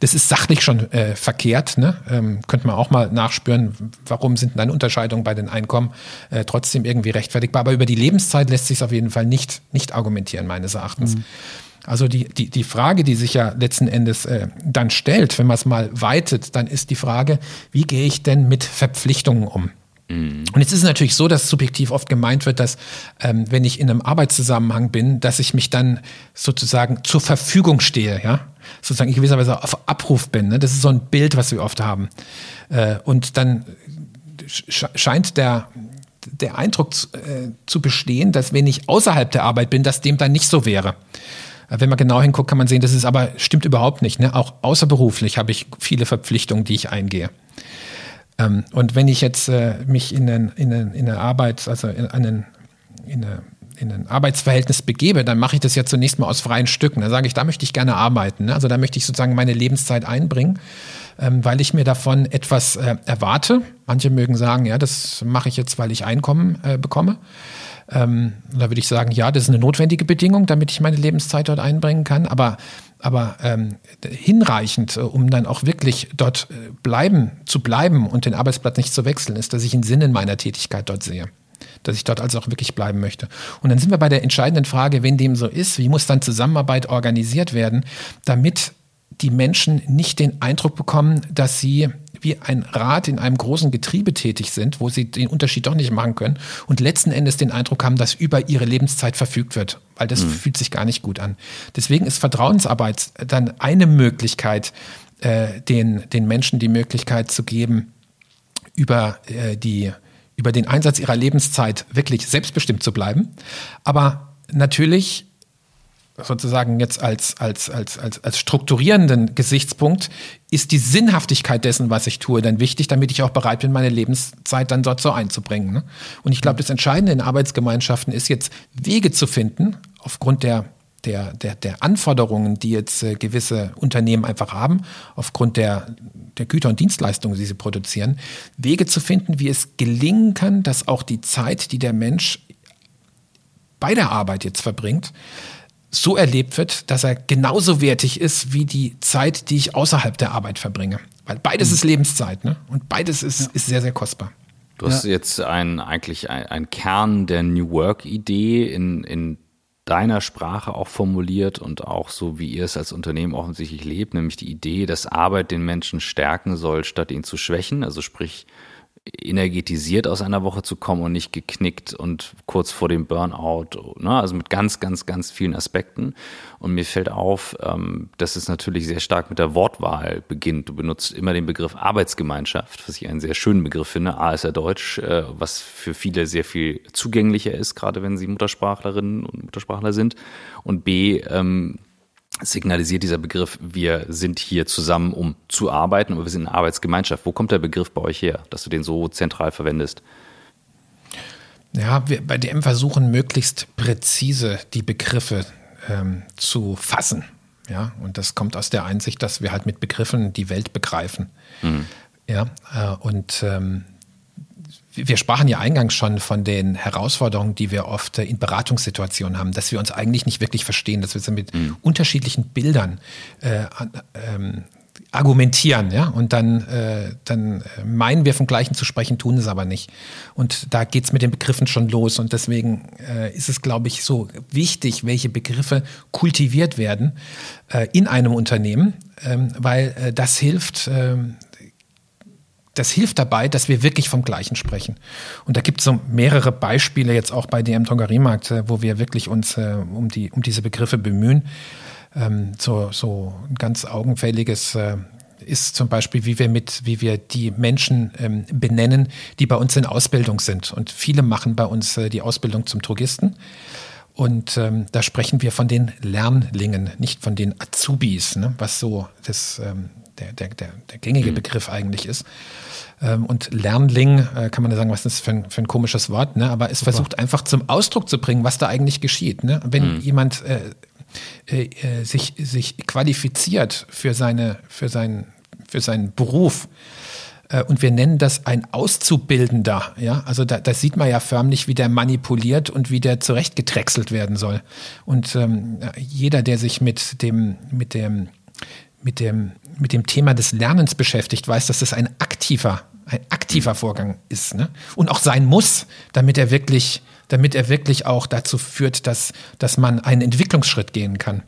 [SPEAKER 3] das ist sachlich schon äh, verkehrt. Ne? Ähm, könnte man auch mal nachspüren, warum sind dann Unterscheidungen bei den Einkommen äh, trotzdem irgendwie rechtfertigbar. Aber über die Lebenszeit Zeit lässt sich auf jeden Fall nicht, nicht argumentieren, meines Erachtens. Mhm. Also die, die, die Frage, die sich ja letzten Endes äh, dann stellt, wenn man es mal weitet, dann ist die Frage, wie gehe ich denn mit Verpflichtungen um? Mhm. Und jetzt ist es natürlich so, dass subjektiv oft gemeint wird, dass ähm, wenn ich in einem Arbeitszusammenhang bin, dass ich mich dann sozusagen zur Verfügung stehe, ja, sozusagen ich gewisserweise auf Abruf bin. Ne? Das ist so ein Bild, was wir oft haben. Äh, und dann scheint der, der Eindruck zu, äh, zu bestehen, dass wenn ich außerhalb der Arbeit bin, dass dem dann nicht so wäre. Äh, wenn man genau hinguckt, kann man sehen, das ist aber stimmt überhaupt nicht. Ne? Auch außerberuflich habe ich viele Verpflichtungen, die ich eingehe. Ähm, und wenn ich jetzt äh, mich in, einen, in, Arbeit, also in, einen, in, eine, in ein Arbeitsverhältnis begebe, dann mache ich das ja zunächst mal aus freien Stücken. Da sage ich, da möchte ich gerne arbeiten. Ne? Also da möchte ich sozusagen meine Lebenszeit einbringen ähm, weil ich mir davon etwas äh, erwarte. Manche mögen sagen, ja, das mache ich jetzt, weil ich Einkommen äh, bekomme. Ähm, da würde ich sagen, ja, das ist eine notwendige Bedingung, damit ich meine Lebenszeit dort einbringen kann. Aber aber ähm, hinreichend, äh, um dann auch wirklich dort äh, bleiben zu bleiben und den Arbeitsplatz nicht zu wechseln, ist, dass ich einen Sinn in meiner Tätigkeit dort sehe dass ich dort also auch wirklich bleiben möchte. Und dann sind wir bei der entscheidenden Frage, wenn dem so ist, wie muss dann Zusammenarbeit organisiert werden, damit die Menschen nicht den Eindruck bekommen, dass sie wie ein Rad in einem großen Getriebe tätig sind, wo sie den Unterschied doch nicht machen können und letzten Endes den Eindruck haben, dass über ihre Lebenszeit verfügt wird, weil das mhm. fühlt sich gar nicht gut an. Deswegen ist Vertrauensarbeit dann eine Möglichkeit, äh, den, den Menschen die Möglichkeit zu geben, über äh, die über den Einsatz ihrer Lebenszeit wirklich selbstbestimmt zu bleiben. Aber natürlich sozusagen jetzt als, als, als, als, als strukturierenden Gesichtspunkt ist die Sinnhaftigkeit dessen, was ich tue, dann wichtig, damit ich auch bereit bin, meine Lebenszeit dann dort so einzubringen. Ne? Und ich glaube, das Entscheidende in Arbeitsgemeinschaften ist jetzt Wege zu finden, aufgrund der der, der, der Anforderungen, die jetzt äh, gewisse Unternehmen einfach haben, aufgrund der, der Güter und Dienstleistungen, die sie produzieren, Wege zu finden, wie es gelingen kann, dass auch die Zeit, die der Mensch bei der Arbeit jetzt verbringt, so erlebt wird, dass er genauso wertig ist wie die Zeit, die ich außerhalb der Arbeit verbringe. Weil beides mhm. ist Lebenszeit ne? und beides ist, ja. ist sehr, sehr kostbar.
[SPEAKER 1] Du hast ja. jetzt ein, eigentlich ein, ein Kern der New Work-Idee in, in deiner Sprache auch formuliert und auch so, wie ihr es als Unternehmen offensichtlich lebt, nämlich die Idee, dass Arbeit den Menschen stärken soll, statt ihn zu schwächen. Also sprich, energetisiert aus einer Woche zu kommen und nicht geknickt und kurz vor dem Burnout, ne? also mit ganz, ganz, ganz vielen Aspekten. Und mir fällt auf, ähm, dass es natürlich sehr stark mit der Wortwahl beginnt. Du benutzt immer den Begriff Arbeitsgemeinschaft, was ich einen sehr schönen Begriff finde. A ist ja Deutsch, äh, was für viele sehr viel zugänglicher ist, gerade wenn sie Muttersprachlerinnen und Muttersprachler sind. Und B, ähm, signalisiert dieser Begriff, wir sind hier zusammen, um zu arbeiten, aber wir sind eine Arbeitsgemeinschaft. Wo kommt der Begriff bei euch her, dass du den so zentral verwendest?
[SPEAKER 3] Ja, wir bei DM versuchen möglichst präzise die Begriffe ähm, zu fassen. Ja, und das kommt aus der Einsicht, dass wir halt mit Begriffen die Welt begreifen. Mhm. Ja, äh, und ähm, wir sprachen ja eingangs schon von den Herausforderungen, die wir oft in Beratungssituationen haben, dass wir uns eigentlich nicht wirklich verstehen, dass wir mit mhm. unterschiedlichen Bildern äh, ähm, argumentieren, ja, und dann, äh, dann meinen wir vom Gleichen zu sprechen, tun es aber nicht. Und da geht's mit den Begriffen schon los. Und deswegen äh, ist es, glaube ich, so wichtig, welche Begriffe kultiviert werden äh, in einem Unternehmen, ähm, weil äh, das hilft, ähm, das hilft dabei, dass wir wirklich vom Gleichen sprechen. Und da gibt es so mehrere Beispiele jetzt auch bei DM Drogeriemarkt, äh, wo wir wirklich uns äh, um, die, um diese Begriffe bemühen. Ähm, so, so ein ganz augenfälliges äh, ist zum Beispiel, wie wir mit, wie wir die Menschen ähm, benennen, die bei uns in Ausbildung sind. Und viele machen bei uns äh, die Ausbildung zum Drogisten. Und ähm, da sprechen wir von den Lernlingen, nicht von den Azubis, ne? was so das, ähm, der, der, der, der gängige mhm. Begriff eigentlich ist. Ähm, und Lernling, äh, kann man ja sagen, was ist das für ein, für ein komisches Wort, ne? aber es Super. versucht einfach zum Ausdruck zu bringen, was da eigentlich geschieht. Ne? Wenn mhm. jemand äh, äh, äh, sich, sich qualifiziert für, seine, für, seinen, für seinen Beruf, äh, und wir nennen das ein Auszubildender. Ja, also da, da sieht man ja förmlich, wie der manipuliert und wie der zurechtgedrechselt werden soll. Und ähm, jeder, der sich mit dem, mit dem, mit dem, mit dem Thema des Lernens beschäftigt, weiß, dass das ein aktiver ein aktiver Vorgang ist ne? und auch sein muss, damit er wirklich, damit er wirklich auch dazu führt, dass, dass man einen Entwicklungsschritt gehen kann.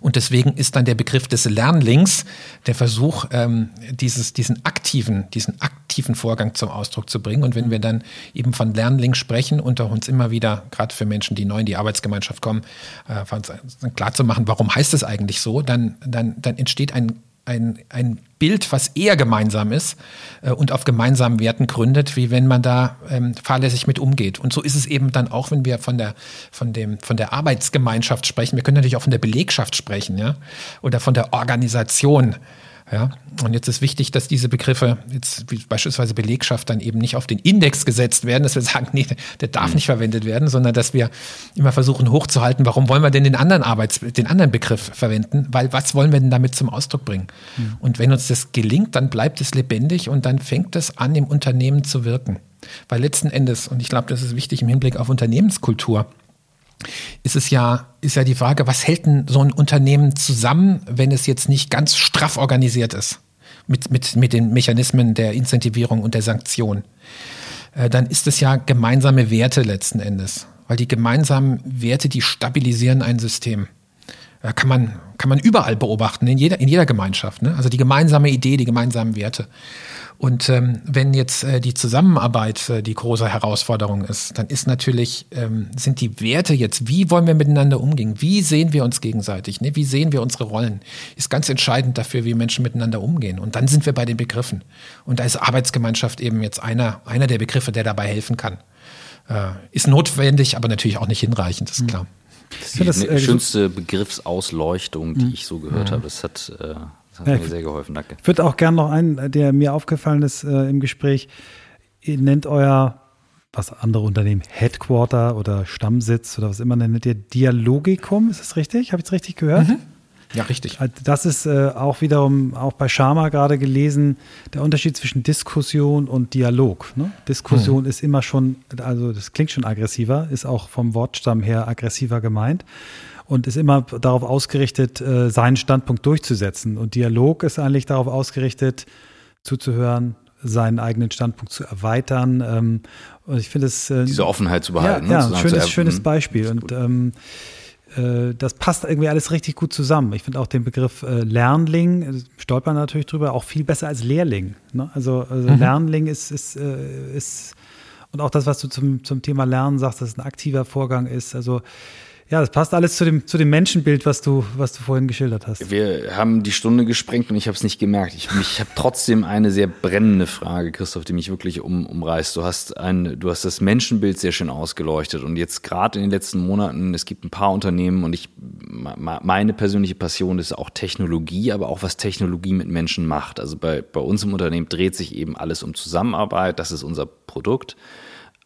[SPEAKER 3] Und deswegen ist dann der Begriff des Lernlings der Versuch, ähm, dieses, diesen aktiven, diesen aktiven Vorgang zum Ausdruck zu bringen. Und wenn wir dann eben von Lernling sprechen auch uns immer wieder, gerade für Menschen, die neu in die Arbeitsgemeinschaft kommen, äh, klar zu machen, warum heißt es eigentlich so, dann, dann, dann entsteht ein ein, ein Bild, was eher gemeinsam ist äh, und auf gemeinsamen Werten gründet, wie wenn man da ähm, fahrlässig mit umgeht. Und so ist es eben dann auch, wenn wir von der, von dem, von der Arbeitsgemeinschaft sprechen. Wir können natürlich auch von der Belegschaft sprechen, ja, oder von der Organisation. Ja, und jetzt ist wichtig, dass diese Begriffe, jetzt wie beispielsweise Belegschaft, dann eben nicht auf den Index gesetzt werden, dass wir sagen, nee, der darf mhm. nicht verwendet werden, sondern dass wir immer versuchen hochzuhalten, warum wollen wir denn den anderen Arbeits, den anderen Begriff verwenden? Weil was wollen wir denn damit zum Ausdruck bringen? Mhm. Und wenn uns das gelingt, dann bleibt es lebendig und dann fängt es an, im Unternehmen zu wirken. Weil letzten Endes, und ich glaube, das ist wichtig im Hinblick auf Unternehmenskultur, ist es ja, ist ja die Frage, was hält denn so ein Unternehmen zusammen, wenn es jetzt nicht ganz straff organisiert ist? Mit, mit, mit den Mechanismen der Incentivierung und der Sanktion. Äh, dann ist es ja gemeinsame Werte letzten Endes. Weil die gemeinsamen Werte, die stabilisieren ein System. Äh, kann man, kann man überall beobachten, in jeder, in jeder Gemeinschaft. Ne? Also die gemeinsame Idee, die gemeinsamen Werte. Und ähm, wenn jetzt äh, die Zusammenarbeit äh, die große Herausforderung ist, dann ist natürlich, ähm, sind die Werte jetzt, wie wollen wir miteinander umgehen? Wie sehen wir uns gegenseitig? Ne? Wie sehen wir unsere Rollen? Ist ganz entscheidend dafür, wie Menschen miteinander umgehen. Und dann sind wir bei den Begriffen. Und da ist Arbeitsgemeinschaft eben jetzt einer, einer der Begriffe, der dabei helfen kann. Äh, ist notwendig, aber natürlich auch nicht hinreichend, ist klar.
[SPEAKER 1] Das ist die das, äh, schönste Begriffsausleuchtung, die mhm. ich so gehört mhm. habe. Das hat, äh, das hat ja, mir sehr geholfen. Danke.
[SPEAKER 2] Ich würde auch gerne noch einen, der mir aufgefallen ist äh, im Gespräch. Ihr nennt euer, was andere Unternehmen, Headquarter oder Stammsitz oder was immer nennt ihr, Dialogikum. Ist das richtig? Habe ich es richtig gehört? Mhm.
[SPEAKER 3] Ja, richtig.
[SPEAKER 2] Also das ist äh, auch wiederum, auch bei Sharma gerade gelesen, der Unterschied zwischen Diskussion und Dialog. Ne? Diskussion hm. ist immer schon, also das klingt schon aggressiver, ist auch vom Wortstamm her aggressiver gemeint und ist immer darauf ausgerichtet, äh, seinen Standpunkt durchzusetzen. Und Dialog ist eigentlich darauf ausgerichtet, zuzuhören, seinen eigenen Standpunkt zu erweitern. Ähm, und ich finde es.
[SPEAKER 1] Äh, Diese Offenheit zu behalten.
[SPEAKER 2] Ja, ne? ja schönes, schönes Beispiel. Und ähm, äh, das passt irgendwie alles richtig gut zusammen. Ich finde auch den Begriff äh, Lernling, äh, stolpern natürlich drüber, auch viel besser als Lehrling. Ne? Also, also mhm. Lernling ist, ist, ist, und auch das, was du zum, zum Thema Lernen sagst, dass es ein aktiver Vorgang ist. Also ja, das passt alles zu dem, zu dem Menschenbild, was du, was du vorhin geschildert hast.
[SPEAKER 1] Wir haben die Stunde gesprengt und ich habe es nicht gemerkt. Ich, ich habe trotzdem eine sehr brennende Frage, Christoph, die mich wirklich um, umreißt. Du hast, ein, du hast das Menschenbild sehr schön ausgeleuchtet und jetzt gerade in den letzten Monaten, es gibt ein paar Unternehmen und ich, meine persönliche Passion ist auch Technologie, aber auch was Technologie mit Menschen macht. Also bei, bei uns im Unternehmen dreht sich eben alles um Zusammenarbeit, das ist unser Produkt.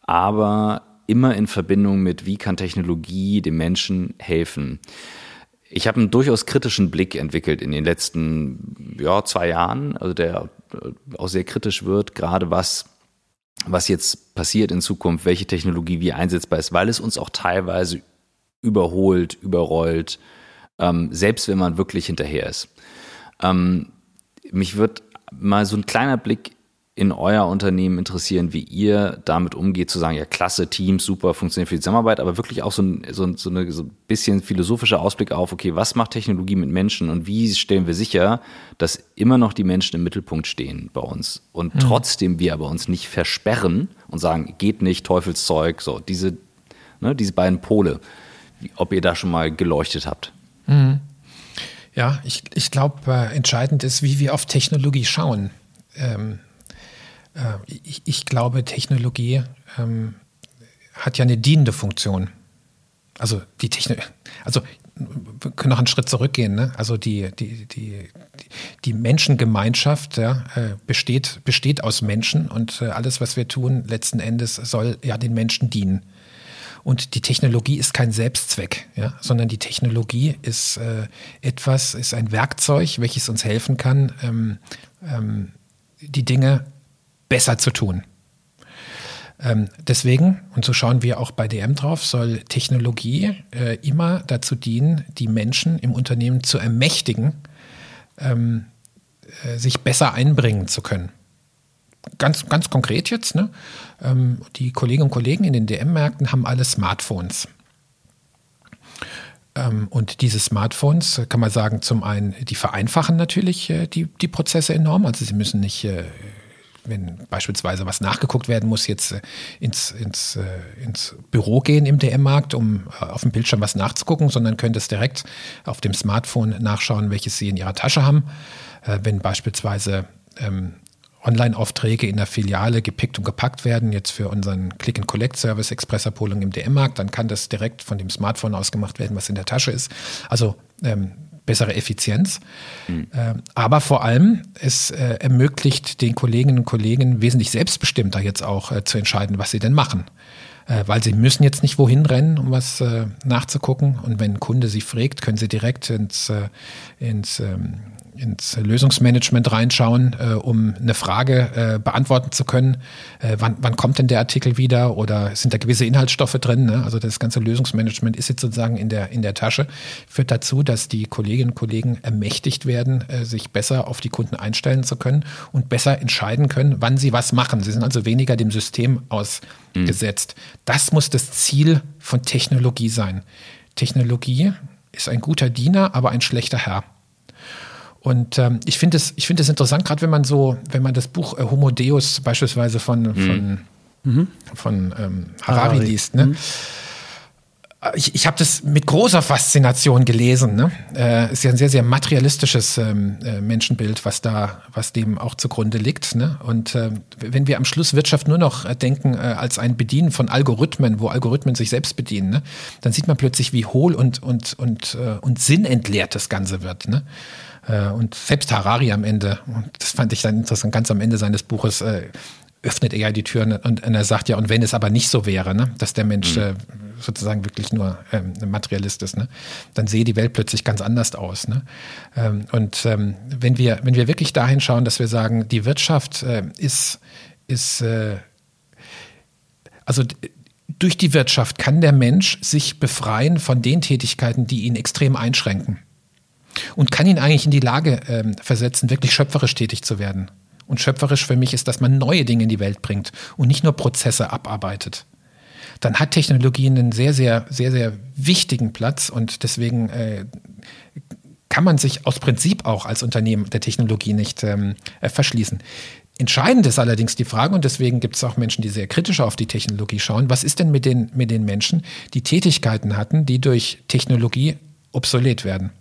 [SPEAKER 1] Aber immer in Verbindung mit, wie kann Technologie dem Menschen helfen. Ich habe einen durchaus kritischen Blick entwickelt in den letzten ja, zwei Jahren, also der äh, auch sehr kritisch wird, gerade was, was jetzt passiert in Zukunft, welche Technologie wie einsetzbar ist, weil es uns auch teilweise überholt, überrollt, ähm, selbst wenn man wirklich hinterher ist. Ähm, mich wird mal so ein kleiner Blick in euer Unternehmen interessieren, wie ihr damit umgeht, zu sagen, ja, klasse, Teams, super, funktioniert für die Zusammenarbeit, aber wirklich auch so ein, so, so, eine, so ein bisschen philosophischer Ausblick auf, okay, was macht Technologie mit Menschen und wie stellen wir sicher, dass immer noch die Menschen im Mittelpunkt stehen bei uns und mhm. trotzdem wir aber uns nicht versperren und sagen, geht nicht, Teufelszeug, so, diese, ne, diese beiden Pole, ob ihr da schon mal geleuchtet habt. Mhm.
[SPEAKER 3] Ja, ich, ich glaube, äh, entscheidend ist, wie wir auf Technologie schauen. Ähm, äh, ich, ich, glaube, Technologie ähm, hat ja eine dienende Funktion. Also die Technik, also wir können noch einen Schritt zurückgehen. Ne? Also die, die, die, die Menschengemeinschaft ja, äh, besteht, besteht aus Menschen und äh, alles, was wir tun, letzten Endes soll ja den Menschen dienen. Und die Technologie ist kein Selbstzweck, ja, sondern die Technologie ist äh, etwas, ist ein Werkzeug, welches uns helfen kann, ähm, ähm, die Dinge besser zu tun. Ähm, deswegen, und so schauen wir auch bei DM drauf, soll Technologie äh, immer dazu dienen, die Menschen im Unternehmen zu ermächtigen, ähm, äh, sich besser einbringen zu können. Ganz, ganz konkret jetzt, ne? ähm, die Kolleginnen und Kollegen in den DM-Märkten haben alle Smartphones. Ähm, und diese Smartphones, kann man sagen, zum einen, die vereinfachen natürlich äh, die, die Prozesse enorm. Also sie müssen nicht äh, wenn beispielsweise was nachgeguckt werden muss, jetzt äh, ins, ins, äh, ins Büro gehen im DM-Markt, um äh, auf dem Bildschirm was nachzugucken, sondern können das direkt auf dem Smartphone nachschauen, welches Sie in Ihrer Tasche haben. wenn beispielsweise ähm, Online-Aufträge in der Filiale gepickt und gepackt werden, jetzt für unseren Click-and-Collect-Service Expressabholung im DM-Markt, dann kann das direkt von dem Smartphone aus gemacht werden, was in der Tasche ist. Also ähm, bessere Effizienz. Mhm. aber vor allem, es äh, ermöglicht den Kolleginnen und Kollegen wesentlich selbstbestimmter jetzt auch äh, zu entscheiden, was sie denn machen. Äh, weil sie müssen jetzt nicht wohin rennen, um was äh, nachzugucken. Und wenn ein Kunde sie fragt, können sie direkt ins, äh, ins ähm, ins Lösungsmanagement reinschauen, äh, um eine Frage äh, beantworten zu können. Äh, wann, wann kommt denn der Artikel wieder oder sind da gewisse Inhaltsstoffe drin? Ne? Also das ganze Lösungsmanagement ist jetzt sozusagen in der, in der Tasche, führt dazu, dass die Kolleginnen und Kollegen ermächtigt werden, äh, sich besser auf die Kunden einstellen zu können und besser entscheiden können, wann sie was machen. Sie sind also weniger dem System ausgesetzt. Mhm. Das muss das Ziel von Technologie sein. Technologie ist ein guter Diener, aber ein schlechter Herr. Und ähm, ich finde es, ich finde es interessant, gerade wenn man so, wenn man das Buch äh, Homo Deus beispielsweise von, mhm. von, mhm. von ähm, Harari, Harari, liest, ne? Mhm. ich, ich habe das mit großer Faszination gelesen. Ne? Äh, ist ja ein sehr, sehr materialistisches ähm, äh, Menschenbild, was da, was dem auch zugrunde liegt. Ne? Und äh, wenn wir am Schluss Wirtschaft nur noch äh, denken äh, als ein Bedienen von Algorithmen, wo Algorithmen sich selbst bedienen, ne? dann sieht man plötzlich, wie hohl und, und, und, äh, und sinnentleert das Ganze wird. Ne? Äh, und selbst Harari am Ende, und das fand ich dann interessant, ganz am Ende seines Buches, äh, öffnet er ja die Türen und, und, er sagt ja, und wenn es aber nicht so wäre, ne, dass der Mensch mhm. äh, sozusagen wirklich nur ähm, Materialist ist, ne, dann sehe die Welt plötzlich ganz anders aus. Ne? Ähm, und ähm, wenn wir, wenn wir wirklich dahin schauen, dass wir sagen, die Wirtschaft äh, ist, ist äh, also durch die Wirtschaft kann der Mensch sich befreien von den Tätigkeiten, die ihn extrem einschränken. Und kann ihn eigentlich in die Lage ähm, versetzen, wirklich schöpferisch tätig zu werden. Und schöpferisch für mich ist, dass man neue Dinge in die Welt bringt und nicht nur Prozesse abarbeitet. Dann hat Technologie einen sehr, sehr, sehr, sehr wichtigen Platz und deswegen äh, kann man sich aus Prinzip auch als Unternehmen der Technologie nicht ähm, äh, verschließen. Entscheidend ist allerdings die Frage, und deswegen gibt es auch Menschen, die sehr kritisch auf die Technologie schauen, was ist denn mit den, mit den Menschen, die Tätigkeiten hatten, die durch Technologie obsolet werden?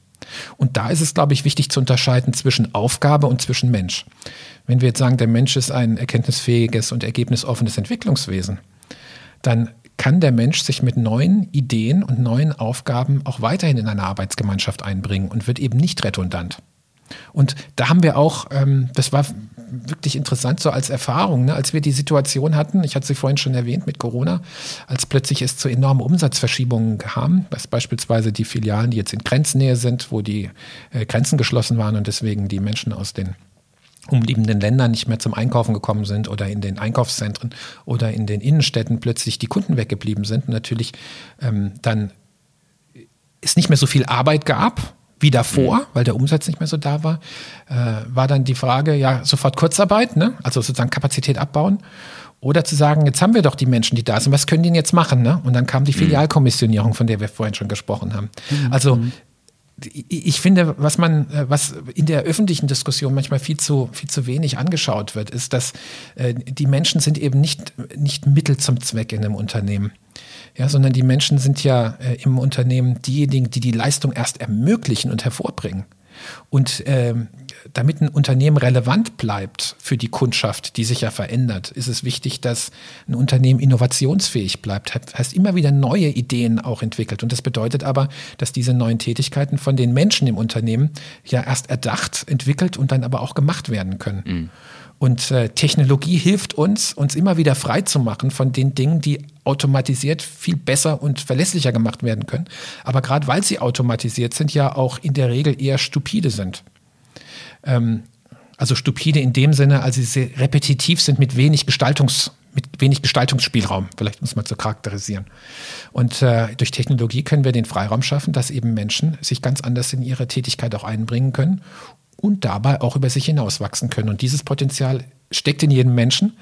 [SPEAKER 3] Und da ist es, glaube ich, wichtig zu unterscheiden zwischen Aufgabe und zwischen Mensch. Wenn wir jetzt sagen, der Mensch ist ein erkenntnisfähiges und ergebnisoffenes Entwicklungswesen, dann kann der Mensch sich mit neuen Ideen und neuen Aufgaben auch weiterhin in eine Arbeitsgemeinschaft einbringen und wird eben nicht redundant. Und da haben wir auch, ähm, das war wirklich interessant so als Erfahrung, ne? als wir die Situation hatten, ich hatte sie vorhin schon erwähnt mit Corona, als plötzlich es zu enormen Umsatzverschiebungen kam, was beispielsweise die Filialen, die jetzt in Grenznähe sind, wo die äh, Grenzen geschlossen waren und deswegen die Menschen aus den umliegenden Ländern nicht mehr zum Einkaufen gekommen sind oder in den Einkaufszentren oder in den Innenstädten plötzlich die Kunden weggeblieben sind und natürlich ähm, dann es nicht mehr so viel Arbeit gab wie davor, mhm. weil der Umsatz nicht mehr so da war, äh, war dann die Frage, ja, sofort Kurzarbeit, ne? also sozusagen Kapazität abbauen. Oder zu sagen, jetzt haben wir doch die Menschen, die da sind, was können die denn jetzt machen? Ne? Und dann kam die mhm. Filialkommissionierung, von der wir vorhin schon gesprochen haben. Mhm. Also ich finde, was man, äh, was in der öffentlichen Diskussion manchmal viel zu, viel zu wenig angeschaut wird, ist, dass äh, die Menschen sind eben nicht, nicht Mittel zum Zweck in einem Unternehmen. Ja, sondern die Menschen sind ja äh, im Unternehmen diejenigen, die die Leistung erst ermöglichen und hervorbringen. Und ähm, damit ein Unternehmen relevant bleibt für die Kundschaft, die sich ja verändert, ist es wichtig, dass ein Unternehmen innovationsfähig bleibt, heißt immer wieder neue Ideen auch entwickelt. Und das bedeutet aber, dass diese neuen Tätigkeiten von den Menschen im Unternehmen ja erst erdacht, entwickelt und dann aber auch gemacht werden können. Mhm. Und äh, Technologie hilft uns, uns immer wieder frei zu machen von den Dingen, die automatisiert viel besser und verlässlicher gemacht werden können. Aber gerade weil sie automatisiert sind, ja auch in der Regel eher stupide sind. Ähm, also stupide in dem Sinne, als sie repetitiv sind mit wenig Gestaltungs, mit wenig Gestaltungsspielraum, vielleicht muss man so charakterisieren. Und äh, durch Technologie können wir den Freiraum schaffen, dass eben Menschen sich ganz anders in ihre Tätigkeit auch einbringen können und dabei auch über sich hinauswachsen können. Und dieses Potenzial steckt in jedem Menschen,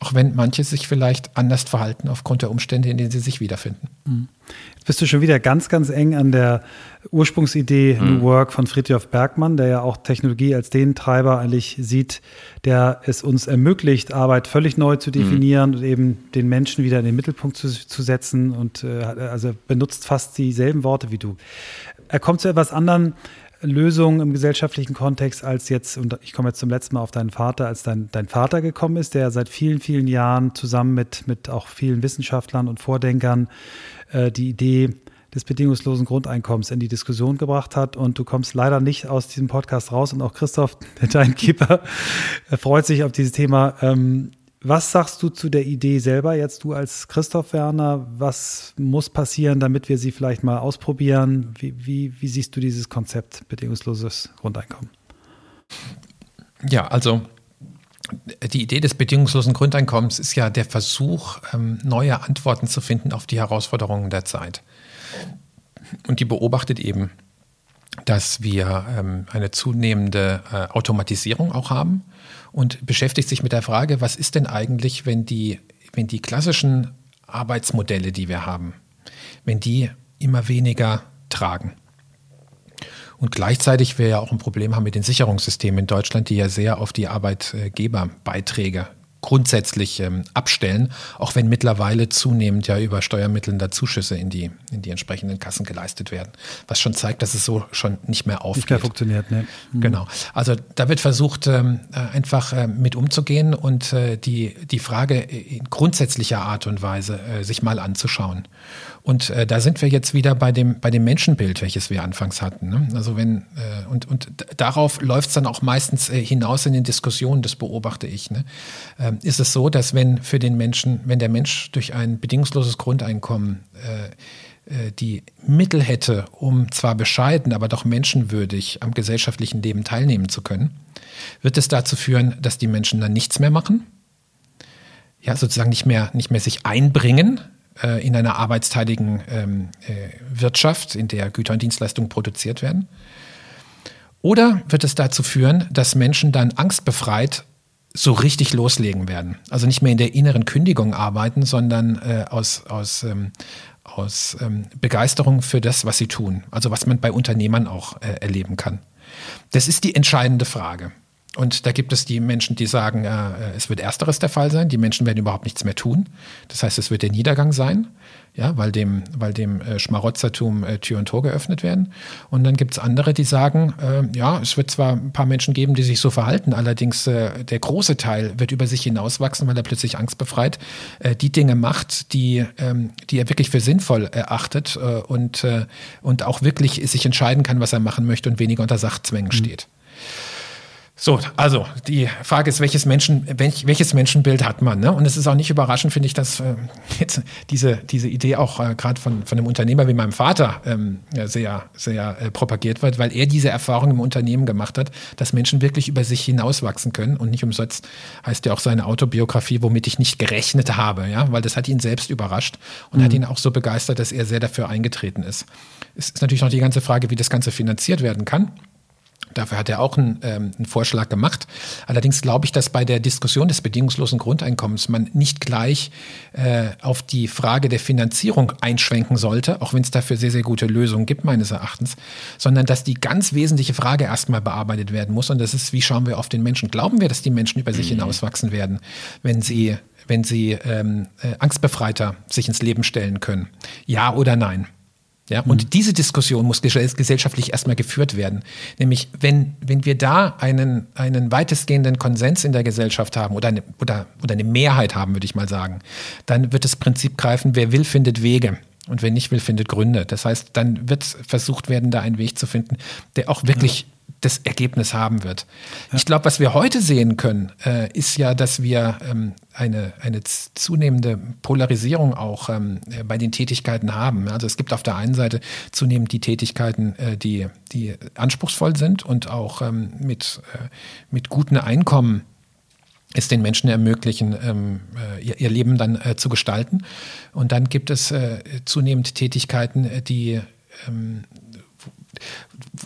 [SPEAKER 3] auch wenn manche sich vielleicht anders verhalten aufgrund der Umstände, in denen sie sich wiederfinden.
[SPEAKER 2] Mhm. Jetzt bist du schon wieder ganz, ganz eng an der Ursprungsidee mhm. New Work von Friedrich Bergmann, der ja auch Technologie als den Treiber eigentlich sieht, der es uns ermöglicht, Arbeit völlig neu zu definieren mhm. und eben den Menschen wieder in den Mittelpunkt zu, zu setzen und äh, also benutzt fast dieselben Worte wie du. Er kommt zu etwas anderen Lösung im gesellschaftlichen Kontext als jetzt, und ich komme jetzt zum letzten Mal auf deinen Vater, als dein, dein Vater gekommen ist, der seit vielen, vielen Jahren zusammen mit, mit auch vielen Wissenschaftlern und Vordenkern äh, die Idee des bedingungslosen Grundeinkommens in die Diskussion gebracht hat. Und du kommst leider nicht aus diesem Podcast raus. Und auch Christoph, der Timekeeper, freut sich auf dieses Thema. Ähm, was sagst du zu der Idee selber jetzt, du als Christoph Werner? Was muss passieren, damit wir sie vielleicht mal ausprobieren? Wie, wie, wie siehst du dieses Konzept bedingungsloses Grundeinkommen?
[SPEAKER 3] Ja, also die Idee des bedingungslosen Grundeinkommens ist ja der Versuch, ähm, neue Antworten zu finden auf die Herausforderungen der Zeit. Und die beobachtet eben, dass wir ähm, eine zunehmende äh, Automatisierung auch haben und beschäftigt sich mit der Frage, was ist denn eigentlich, wenn die, wenn die klassischen Arbeitsmodelle, die wir haben, wenn die immer weniger tragen. Und gleichzeitig wir ja auch ein Problem haben mit den Sicherungssystemen in Deutschland, die ja sehr auf die Arbeitgeberbeiträge grundsätzlich ähm, abstellen, auch wenn mittlerweile zunehmend ja über Steuermittel da Zuschüsse in die, in die entsprechenden Kassen geleistet werden. Was schon zeigt, dass es so schon nicht mehr aufgeht. Nicht mehr
[SPEAKER 2] funktioniert, ne?
[SPEAKER 3] Mhm. Genau. Also da wird versucht, ähm, äh, einfach äh, mit umzugehen und äh, die, die Frage in grundsätzlicher Art und Weise äh, sich mal anzuschauen. Und äh, da sind wir jetzt wieder bei dem, bei dem Menschenbild, welches wir anfangs hatten. Ne? Also wenn, äh, und, und darauf läuft es dann auch meistens äh, hinaus in den Diskussionen, das beobachte ich. Ne? Ähm, ist es so, dass wenn für den Menschen, wenn der Mensch durch ein bedingungsloses Grundeinkommen äh, äh, die Mittel hätte, um zwar bescheiden, aber doch menschenwürdig am gesellschaftlichen Leben teilnehmen zu können, wird es dazu führen, dass die Menschen dann nichts mehr machen, ja, sozusagen nicht mehr, nicht mehr sich einbringen, äh, in einer arbeitsteiligen ähm, äh, Wirtschaft, in der Güter und Dienstleistungen produziert werden? Oder wird es dazu führen, dass Menschen dann angstbefreit so richtig loslegen werden? Also nicht mehr in der inneren Kündigung arbeiten, sondern äh, aus, aus, ähm, aus ähm, Begeisterung für das, was sie tun. Also was man bei Unternehmern auch äh, erleben kann. Das ist die entscheidende Frage. Und da gibt es die Menschen, die sagen, äh, es wird ersteres der Fall sein. Die Menschen werden überhaupt nichts mehr tun. Das heißt, es wird der Niedergang sein, ja, weil dem, weil dem äh, Schmarotzertum äh, Tür und Tor geöffnet werden. Und dann gibt es andere, die sagen, äh, ja, es wird zwar ein paar Menschen geben, die sich so verhalten, allerdings äh, der große Teil wird über sich hinauswachsen, weil er plötzlich angstbefreit äh, die Dinge macht, die, ähm, die er wirklich für sinnvoll erachtet äh, und, äh, und auch wirklich sich entscheiden kann, was er machen möchte und weniger unter Sachzwängen mhm. steht. So, also die Frage ist, welches, Menschen, welches Menschenbild hat man? Ne? Und es ist auch nicht überraschend, finde ich, dass äh, jetzt diese, diese Idee auch äh, gerade von, von einem Unternehmer wie meinem Vater ähm, sehr, sehr äh, propagiert wird, weil er diese Erfahrung im Unternehmen gemacht hat, dass Menschen wirklich über sich hinauswachsen können. Und nicht umsonst heißt ja auch seine Autobiografie, womit ich nicht gerechnet habe, ja, weil das hat ihn selbst überrascht und mhm. hat ihn auch so begeistert, dass er sehr dafür eingetreten ist. Es ist natürlich noch die ganze Frage, wie das Ganze finanziert werden kann. Dafür hat er auch einen, ähm, einen Vorschlag gemacht. Allerdings glaube ich, dass bei der Diskussion des bedingungslosen Grundeinkommens man nicht gleich äh, auf die Frage der Finanzierung einschwenken sollte, auch wenn es dafür sehr, sehr gute Lösungen gibt, meines Erachtens, sondern dass die ganz wesentliche Frage erstmal bearbeitet werden muss. Und das ist, wie schauen wir auf den Menschen? Glauben wir, dass die Menschen über sich mhm. hinauswachsen werden, wenn sie, wenn sie ähm, äh, angstbefreiter sich ins Leben stellen können? Ja oder nein? Ja, und mhm. diese Diskussion muss gesellschaftlich erstmal geführt werden. Nämlich, wenn, wenn wir da einen, einen weitestgehenden Konsens in der Gesellschaft haben oder eine, oder, oder eine Mehrheit haben, würde ich mal sagen, dann wird das Prinzip greifen, wer will, findet Wege. Und wer nicht will, findet Gründe. Das heißt, dann wird versucht werden, da einen Weg zu finden, der auch wirklich ja das Ergebnis haben wird. Ja. Ich glaube, was wir heute sehen können, äh, ist ja, dass wir ähm, eine, eine zunehmende Polarisierung auch ähm, äh, bei den Tätigkeiten haben. Also es gibt auf der einen Seite zunehmend die Tätigkeiten, äh, die, die anspruchsvoll sind und auch ähm, mit, äh, mit guten Einkommen es den Menschen ermöglichen, ähm, äh, ihr, ihr, Leben dann äh, zu gestalten. Und dann gibt es äh, zunehmend Tätigkeiten, die ähm,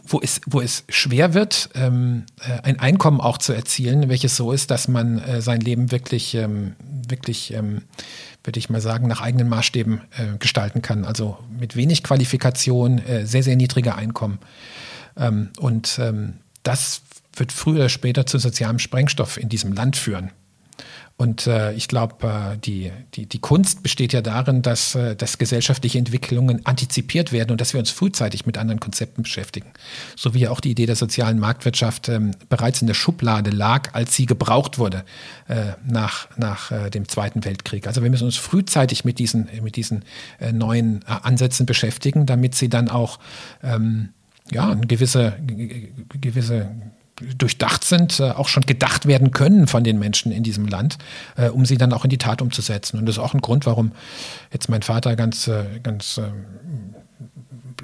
[SPEAKER 3] wo es, wo es schwer wird, ähm, äh, ein Einkommen auch zu erzielen, welches so ist, dass man äh, sein Leben wirklich, ähm, wirklich, ähm, würde ich mal sagen, nach eigenen Maßstäben äh, gestalten kann. Also mit wenig Qualifikation, äh, sehr, sehr niedriger Einkommen. Ähm, und ähm, das wird früher oder später zu sozialem Sprengstoff in diesem Land führen. Und äh, ich glaube, äh, die, die, die Kunst besteht ja darin, dass, äh, dass gesellschaftliche Entwicklungen antizipiert werden und dass wir uns frühzeitig mit anderen Konzepten beschäftigen. So wie ja auch die Idee der sozialen Marktwirtschaft ähm, bereits in der Schublade lag, als sie gebraucht wurde äh, nach, nach äh, dem Zweiten Weltkrieg. Also wir müssen uns frühzeitig mit diesen, mit diesen äh, neuen äh, Ansätzen beschäftigen, damit sie dann auch ähm, ja, eine gewisse, gewisse durchdacht sind, äh, auch schon gedacht werden können von den Menschen in diesem Land, äh, um sie dann auch in die Tat umzusetzen. Und das ist auch ein Grund, warum jetzt mein Vater ganz, äh, ganz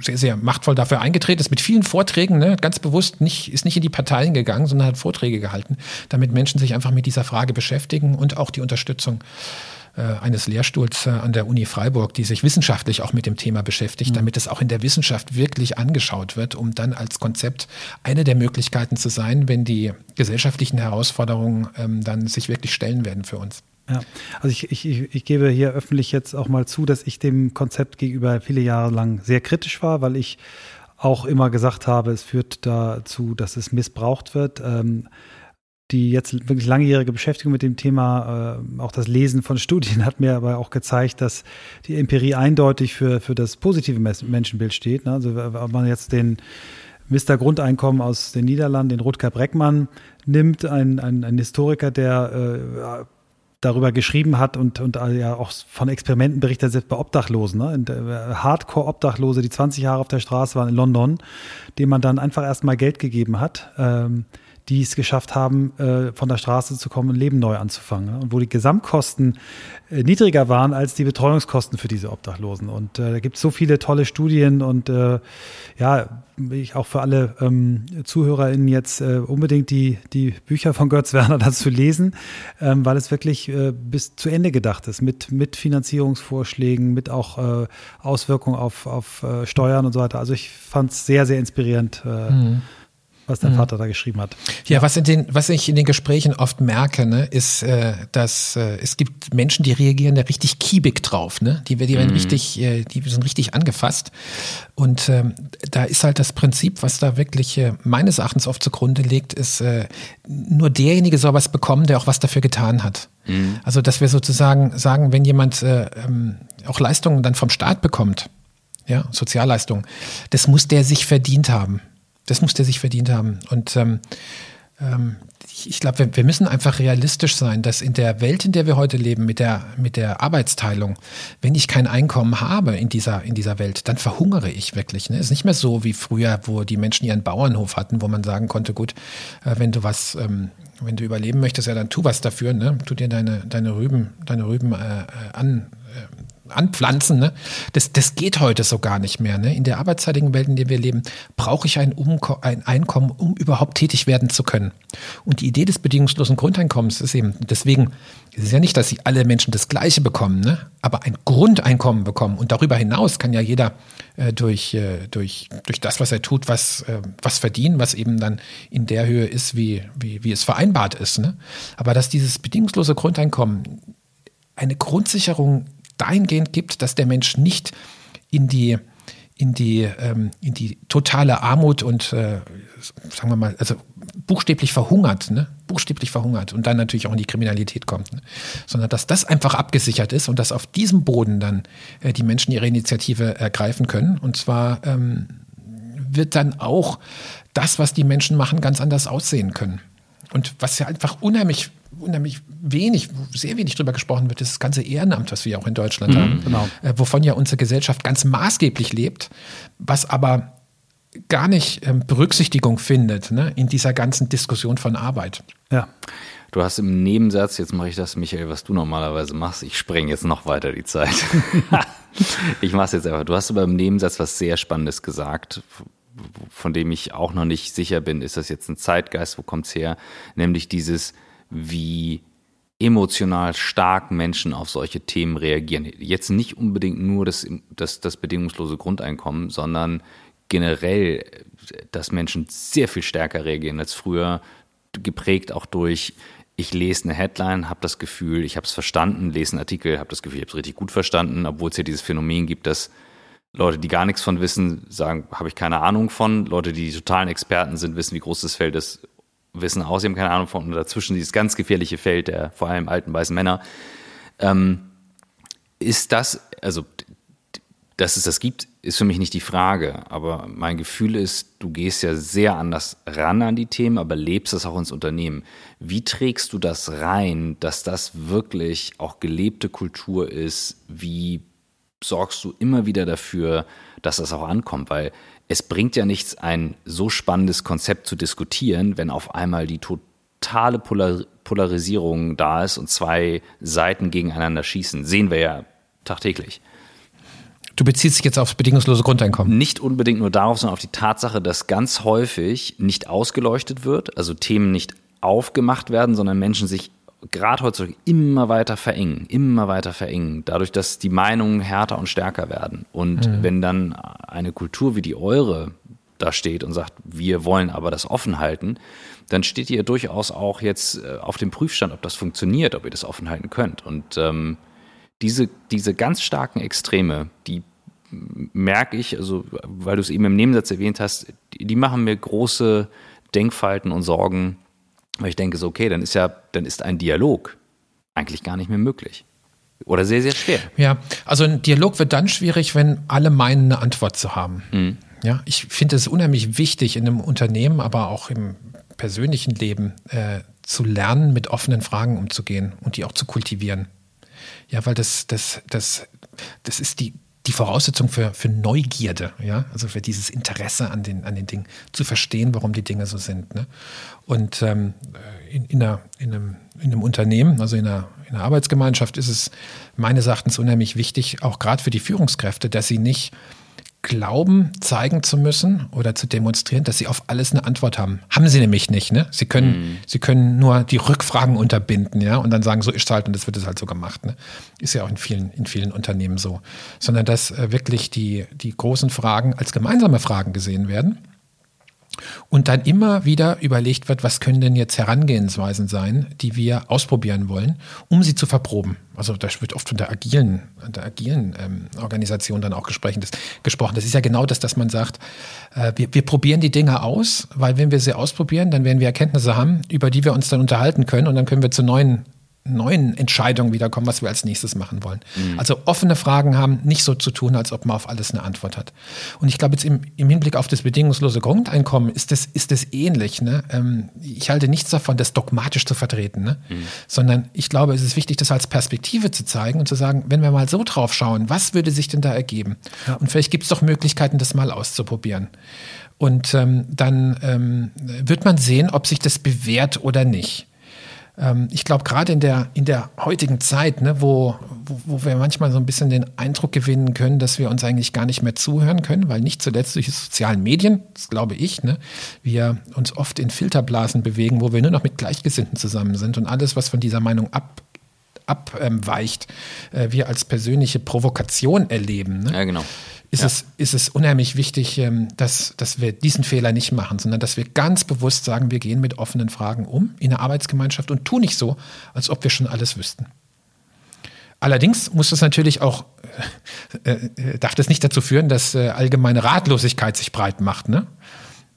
[SPEAKER 3] sehr, sehr machtvoll dafür eingetreten ist, mit vielen Vorträgen, ne, ganz bewusst nicht, ist nicht in die Parteien gegangen, sondern hat Vorträge gehalten, damit Menschen sich einfach mit dieser Frage beschäftigen und auch die Unterstützung äh, eines Lehrstuhls äh, an der Uni Freiburg, die sich wissenschaftlich auch mit dem Thema beschäftigt, mhm. damit es auch in der Wissenschaft wirklich angeschaut wird, um dann als Konzept eine der Möglichkeiten zu sein, wenn die gesellschaftlichen Herausforderungen ähm, dann sich wirklich stellen werden für uns.
[SPEAKER 2] Ja, also ich, ich, ich gebe hier öffentlich jetzt auch mal zu, dass ich dem Konzept gegenüber viele Jahre lang sehr kritisch war, weil ich auch immer gesagt habe, es führt dazu, dass es missbraucht wird. Ähm, die jetzt wirklich langjährige Beschäftigung mit dem Thema, äh, auch das Lesen von Studien hat mir aber auch gezeigt, dass die Empirie eindeutig für, für das positive Menschenbild steht. Ne? Also wenn man jetzt den Mr. Grundeinkommen aus den Niederlanden, den Rutger Breckmann, nimmt, ein, ein, ein Historiker, der äh, darüber geschrieben hat und, und ja auch von Experimenten berichtet, selbst bei Obdachlosen, ne? Äh, Hardcore-Obdachlose, die 20 Jahre auf der Straße waren in London, dem man dann einfach erstmal Geld gegeben hat. Ähm, die es geschafft haben, äh, von der Straße zu kommen und Leben neu anzufangen. Und wo die Gesamtkosten äh, niedriger waren als die Betreuungskosten für diese Obdachlosen. Und äh, da gibt es so viele tolle Studien und ja, ich auch für alle ähm, ZuhörerInnen jetzt äh, unbedingt die, die Bücher von Götz Werner dazu lesen, ähm, weil es wirklich äh, bis zu Ende gedacht ist, mit, mit Finanzierungsvorschlägen, mit auch äh, Auswirkungen auf, auf Steuern und so weiter. Also ich fand es sehr, sehr inspirierend. Mhm was dein mhm. Vater da geschrieben hat.
[SPEAKER 3] Ja, was, in den, was ich in den Gesprächen oft merke, ne, ist, äh, dass äh, es gibt Menschen, die reagieren da richtig kiebig drauf, ne? Die, die werden mhm. richtig, äh, die sind richtig angefasst. Und ähm, da ist halt das Prinzip, was da wirklich äh, meines Erachtens oft zugrunde liegt, ist äh, nur derjenige soll was bekommen, der auch was dafür getan hat. Mhm. Also, dass wir sozusagen sagen, wenn jemand äh, ähm, auch Leistungen dann vom Staat bekommt, ja, Sozialleistungen, das muss der sich verdient haben. Das muss der sich verdient haben. Und ähm, ähm, ich, ich glaube, wir, wir, müssen einfach realistisch sein, dass in der Welt, in der wir heute leben, mit der, mit der Arbeitsteilung, wenn ich kein Einkommen habe in dieser, in dieser Welt, dann verhungere ich wirklich. Ne? Es ist nicht mehr so wie früher, wo die Menschen ihren Bauernhof hatten, wo man sagen konnte, gut, äh, wenn du was, ähm, wenn du überleben möchtest, ja, dann tu was dafür, ne? Tu dir deine, deine Rüben, deine Rüben äh, äh an, anpflanzen. Ne? Das, das geht heute so gar nicht mehr. Ne? In der arbeitszeitigen Welt, in der wir leben, brauche ich ein, Umko ein Einkommen, um überhaupt tätig werden zu können. Und die Idee des bedingungslosen Grundeinkommens ist eben, deswegen, es ist ja nicht, dass sie alle Menschen das Gleiche bekommen, ne? aber ein Grundeinkommen bekommen. Und darüber hinaus kann ja jeder äh, durch, äh, durch, durch das, was er tut, was, äh, was verdienen, was eben dann in der Höhe ist, wie, wie, wie es vereinbart ist. Ne? Aber dass dieses bedingungslose Grundeinkommen eine Grundsicherung dahingehend gibt, dass der Mensch nicht in die in die, ähm, in die totale Armut und, äh, sagen wir mal, also buchstäblich verhungert, ne? buchstäblich verhungert und dann natürlich auch in die Kriminalität kommt, ne? sondern dass das einfach abgesichert ist und dass auf diesem Boden dann äh, die Menschen ihre Initiative ergreifen können. Und zwar ähm, wird dann auch das, was die Menschen machen, ganz anders aussehen können. Und was ja einfach unheimlich, unheimlich wenig, sehr wenig drüber gesprochen wird, ist das ganze Ehrenamt, was wir auch in Deutschland mhm, haben, genau. äh, wovon ja unsere Gesellschaft ganz maßgeblich lebt, was aber gar nicht ähm, Berücksichtigung findet ne, in dieser ganzen Diskussion von Arbeit.
[SPEAKER 1] Ja. Du hast im Nebensatz, jetzt mache ich das, Michael, was du normalerweise machst, ich spreng jetzt noch weiter die Zeit. ich mache es jetzt einfach. Du hast aber im Nebensatz was sehr Spannendes gesagt, von dem ich auch noch nicht sicher bin, ist das jetzt ein Zeitgeist, wo kommt es her? Nämlich dieses, wie emotional stark Menschen auf solche Themen reagieren. Jetzt nicht unbedingt nur das, das, das bedingungslose Grundeinkommen, sondern generell, dass Menschen sehr viel stärker reagieren als früher, geprägt auch durch, ich lese eine Headline, habe das Gefühl, ich habe es verstanden, lese einen Artikel, habe das Gefühl, ich habe es richtig gut verstanden, obwohl es ja dieses Phänomen gibt, dass Leute, die gar nichts von wissen, sagen, habe ich keine Ahnung von. Leute, die totalen Experten sind, wissen, wie groß das Feld ist, wissen auch, sie haben keine Ahnung von. Und dazwischen dieses ganz gefährliche Feld der vor allem alten weißen Männer. Ähm, ist das, also, dass es das gibt, ist für mich nicht die Frage. Aber mein Gefühl ist, du gehst ja sehr anders ran an die Themen, aber lebst das auch ins Unternehmen. Wie trägst du das rein, dass das wirklich auch gelebte Kultur ist? Wie sorgst du immer wieder dafür, dass das auch ankommt, weil es bringt ja nichts, ein so spannendes Konzept zu diskutieren, wenn auf einmal die totale Polar Polarisierung da ist und zwei Seiten gegeneinander schießen. Sehen wir ja tagtäglich.
[SPEAKER 3] Du beziehst dich jetzt aufs bedingungslose Grundeinkommen.
[SPEAKER 1] Nicht unbedingt nur darauf, sondern auf die Tatsache, dass ganz häufig nicht ausgeleuchtet wird, also Themen nicht aufgemacht werden, sondern Menschen sich gerade heutzutage immer weiter verengen, immer weiter verengen, dadurch, dass die Meinungen härter und stärker werden. Und mhm. wenn dann eine Kultur wie die eure da steht und sagt, wir wollen aber das offen halten, dann steht ihr durchaus auch jetzt äh, auf dem Prüfstand, ob das funktioniert, ob ihr das offen halten könnt. Und ähm, diese, diese ganz starken Extreme, die merke ich, also weil du es eben im Nebensatz erwähnt hast, die, die machen mir große Denkfalten und Sorgen, Weil ich denke so, okay, dann ist ja, dann ist ein Dialog eigentlich gar nicht mehr möglich. Oder sehr, sehr schwer.
[SPEAKER 3] Ja, also ein Dialog wird dann schwierig, wenn alle meinen, eine Antwort zu haben. Mhm. Ja, ich finde es unheimlich wichtig in einem Unternehmen, aber auch im persönlichen Leben äh, zu lernen, mit offenen Fragen umzugehen und die auch zu kultivieren. Ja, weil das, das, das, das ist die, die Voraussetzung für, für Neugierde, ja, also für dieses Interesse an den, an den Dingen, zu verstehen, warum die Dinge so sind. Ne? Und ähm, in, in, einer, in, einem, in einem Unternehmen, also in einer, in einer Arbeitsgemeinschaft, ist es meines Erachtens unheimlich wichtig, auch gerade für die Führungskräfte, dass sie nicht glauben, zeigen zu müssen oder zu demonstrieren, dass sie auf alles eine Antwort haben. Haben sie nämlich nicht, ne? Sie können, mhm. sie können nur die Rückfragen unterbinden, ja, und dann sagen, so ist es halt und das wird es halt so gemacht, ne? Ist ja auch in vielen, in vielen Unternehmen so. Sondern dass äh, wirklich die, die großen Fragen als gemeinsame Fragen gesehen werden und dann immer wieder überlegt wird, was können denn jetzt Herangehensweisen sein, die wir ausprobieren wollen, um sie zu verproben. Also da wird oft von der agilen, der agilen ähm, Organisation dann auch gesprochen. Das, gesprochen. das ist ja genau das, dass man sagt, äh, wir, wir probieren die Dinge aus, weil wenn wir sie ausprobieren, dann werden wir Erkenntnisse haben, über die wir uns dann unterhalten können und dann können wir zu neuen neuen Entscheidungen wiederkommen, was wir als nächstes machen wollen. Mhm. Also offene Fragen haben nicht so zu tun, als ob man auf alles eine Antwort hat. Und ich glaube jetzt im, im Hinblick auf das bedingungslose Grundeinkommen ist das, ist das ähnlich. Ne? Ähm, ich halte nichts davon, das dogmatisch zu vertreten, ne? Mhm. sondern ich glaube, es ist wichtig, das als Perspektive zu zeigen und zu sagen, wenn wir mal so drauf schauen, was würde sich denn da ergeben? Ja. Und vielleicht gibt es doch Möglichkeiten, das mal auszuprobieren. Und ähm, dann ähm, wird man sehen, ob sich das bewährt oder nicht. Ähm, ich glaube, gerade in der, in der heutigen Zeit, ne, wo, wo, wo, wir manchmal so ein bisschen den Eindruck gewinnen können, dass wir uns eigentlich gar nicht mehr zuhören können, weil nicht zuletzt durch die sozialen Medien, das glaube ich, ne, wir uns oft in Filterblasen bewegen, wo wir nur noch mit Gleichgesinnten zusammen sind und alles, was von dieser Meinung ab abweicht, äh, wir als persönliche Provokation erleben. Ne?
[SPEAKER 1] Ja, genau
[SPEAKER 3] ist, ja. es, ist es unheimlich wichtig, ähm, dass, dass wir diesen Fehler nicht machen, sondern dass wir ganz bewusst sagen, wir gehen mit offenen Fragen um in der Arbeitsgemeinschaft und tun nicht so, als ob wir schon alles wüssten. Allerdings muss das natürlich auch, äh, äh, darf das nicht dazu führen, dass äh, allgemeine Ratlosigkeit sich breit macht. Ne?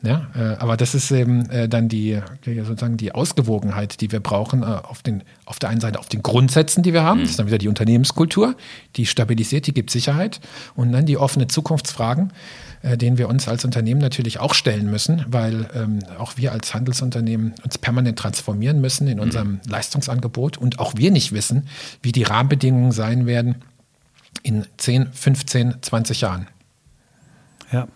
[SPEAKER 3] Ja, äh, aber das ist eben äh, dann die sozusagen die Ausgewogenheit, die wir brauchen, äh, auf, den, auf der einen Seite auf den Grundsätzen, die wir haben. Mhm. Das ist dann wieder die Unternehmenskultur, die stabilisiert, die gibt Sicherheit. Und dann die offenen Zukunftsfragen, äh, denen wir uns als Unternehmen natürlich auch stellen müssen, weil ähm, auch wir als Handelsunternehmen uns permanent transformieren müssen in mhm. unserem mhm. Leistungsangebot und auch wir nicht wissen, wie die Rahmenbedingungen sein werden in 10, 15, 20 Jahren.
[SPEAKER 2] Ja.